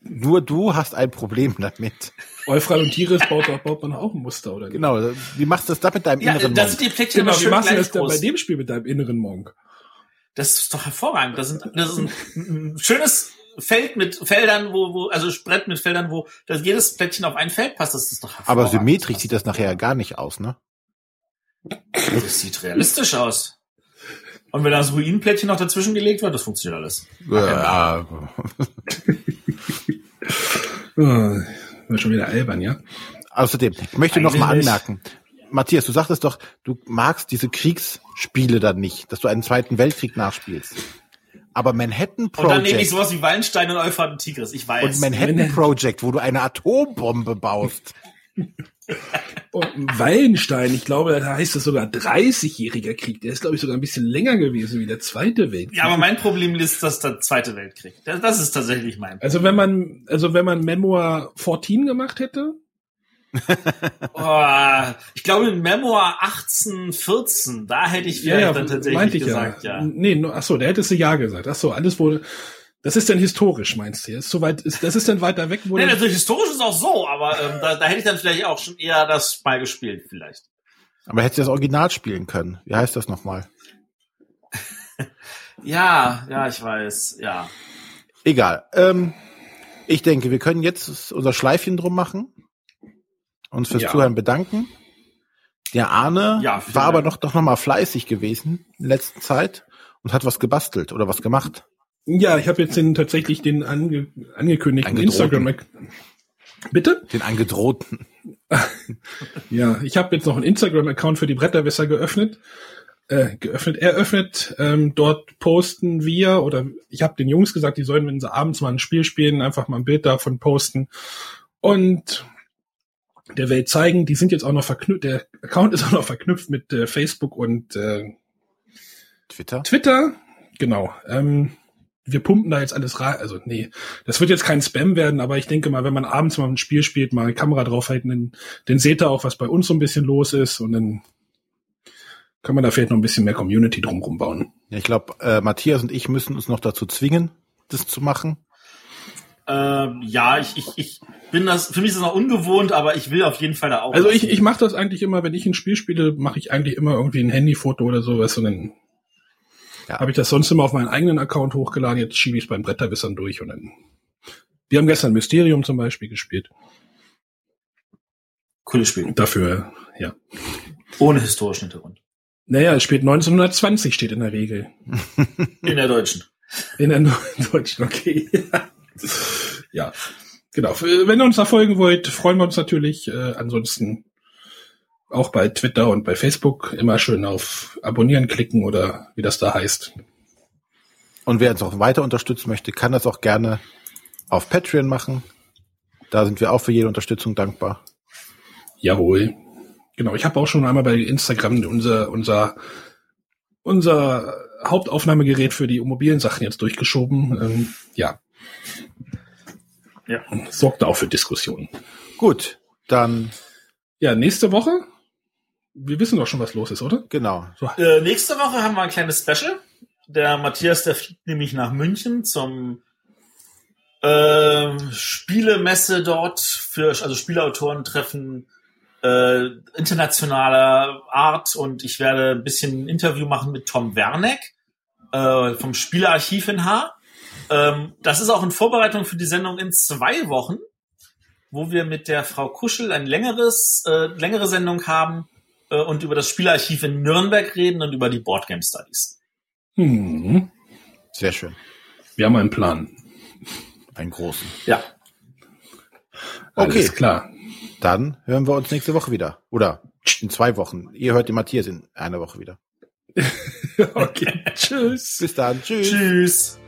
Nur du hast ein Problem damit. Eufrat und Tiris baut, baut man auch ein Muster, oder? nicht? Genau. Wie machst du das da mit deinem Ja, inneren da Monk? sind die Plättchen Genau, wie machst du das dann bei groß. dem Spiel mit deinem inneren Monk? Das ist doch hervorragend. Das, sind, das ist ein, ein schönes Feld mit Feldern, wo, wo, also Brett mit Feldern, wo das jedes Plättchen auf ein Feld passt. Das ist doch hervorragend. Aber symmetrisch sieht das nachher gar nicht aus, ne? Das sieht realistisch aus. Und wenn das Ruinenplättchen noch dazwischen gelegt wird, das funktioniert alles. Ja. Oh, wird schon wieder albern, ja? Außerdem, ich möchte noch mal Eigentlich anmerken. Matthias, du sagtest doch, du magst diese Kriegsspiele dann nicht, dass du einen Zweiten Weltkrieg nachspielst. Aber Manhattan Und dann nehme ich Project sowas wie Wallenstein und Euphrat und Tigris. Ich weiß. und Manhattan- Project, wo du eine Atombombe baust. Und Wallenstein, ich glaube, da heißt es sogar 30-jähriger Krieg. Der ist, glaube ich, sogar ein bisschen länger gewesen wie der Zweite Weltkrieg. ja, aber mein Problem ist, dass der Zweite Weltkrieg. Das, das ist tatsächlich mein Problem. Also wenn man, also wenn man Memoir 14 gemacht hätte, Oh, ich glaube, in Memoir 1814, da hätte ich vielleicht dann tatsächlich meinte ich gesagt, ja. Nee, nur, ach so, der hättest du ja gesagt. Ach so, alles wurde, Das ist denn historisch, meinst du? Ist so weit, ist, das ist dann weiter weg, wo. Nee, natürlich historisch ist auch so, aber ähm, da, da hätte ich dann vielleicht auch schon eher das mal gespielt, vielleicht. Aber hättest du das Original spielen können? Wie heißt das nochmal? ja, ja, ich weiß, ja. Egal. Ähm, ich denke, wir können jetzt unser Schleifchen drum machen, uns fürs ja. Zuhören bedanken. Der Arne ja, war aber noch, doch noch mal fleißig gewesen in letzter Zeit und hat was gebastelt oder was gemacht. Ja, ich habe jetzt den tatsächlich den ange, angekündigten Instagram. Bitte? Den angedrohten. ja, ich habe jetzt noch einen Instagram-Account für die Bretterwisser geöffnet. Äh, geöffnet, eröffnet. Ähm, dort posten wir oder ich habe den Jungs gesagt, die sollen, wenn sie abends mal ein Spiel spielen, einfach mal ein Bild davon posten und der Welt zeigen. Die sind jetzt auch noch verknüpft. Der Account ist auch noch verknüpft mit äh, Facebook und äh, Twitter. Twitter, genau. Ähm, wir pumpen da jetzt alles rein. Also nee, das wird jetzt kein Spam werden, aber ich denke mal, wenn man abends mal ein Spiel spielt, mal eine Kamera draufhalten, dann, dann seht ihr auch, was bei uns so ein bisschen los ist und dann kann man da vielleicht noch ein bisschen mehr Community drumherum bauen. Ja, ich glaube, äh, Matthias und ich müssen uns noch dazu zwingen, das zu machen. Ähm, ja, ich, ich, ich bin das, für mich ist das noch ungewohnt, aber ich will auf jeden Fall da auch. Also ich, ich mache das eigentlich immer, wenn ich ein Spiel spiele, mache ich eigentlich immer irgendwie ein Handyfoto oder sowas und dann ja. Habe ich das sonst immer auf meinen eigenen Account hochgeladen, jetzt schiebe ich es beim Bretterwissern durch und dann. Wir haben gestern Mysterium zum Beispiel gespielt. Cooles Spiel. Dafür, ja. Ohne historischen Hintergrund. Naja, es spielt 1920, steht in der Regel. In der deutschen. In der deutschen, okay. ja, genau. Wenn ihr uns da folgen wollt, freuen wir uns natürlich. Äh, ansonsten auch bei Twitter und bei Facebook immer schön auf Abonnieren klicken oder wie das da heißt. Und wer uns auch weiter unterstützen möchte, kann das auch gerne auf Patreon machen. Da sind wir auch für jede Unterstützung dankbar. Jawohl. Genau, ich habe auch schon einmal bei Instagram unser, unser, unser Hauptaufnahmegerät für die mobilen Sachen jetzt durchgeschoben. Ähm, ja. Ja. Sorgt auch für Diskussionen. Gut, dann. Ja, nächste Woche wir wissen doch schon, was los ist, oder? Genau. So. Äh, nächste Woche haben wir ein kleines Special. Der Matthias, der fliegt nämlich nach München zum äh, Spielemesse dort für also Spielautoren treffen äh, internationaler Art und ich werde ein bisschen ein Interview machen mit Tom Werneck äh, vom Spielerarchiv in H. Ähm, das ist auch in Vorbereitung für die Sendung in zwei Wochen, wo wir mit der Frau Kuschel ein längeres, äh, längere Sendung haben äh, und über das Spielarchiv in Nürnberg reden und über die Boardgame Studies. Hm. Sehr schön. Wir haben einen Plan. Einen großen. Ja. Okay, Alles klar. Dann hören wir uns nächste Woche wieder. Oder in zwei Wochen. Ihr hört den Matthias in einer Woche wieder. okay. Tschüss. Bis dann. Tschüss. Tschüss.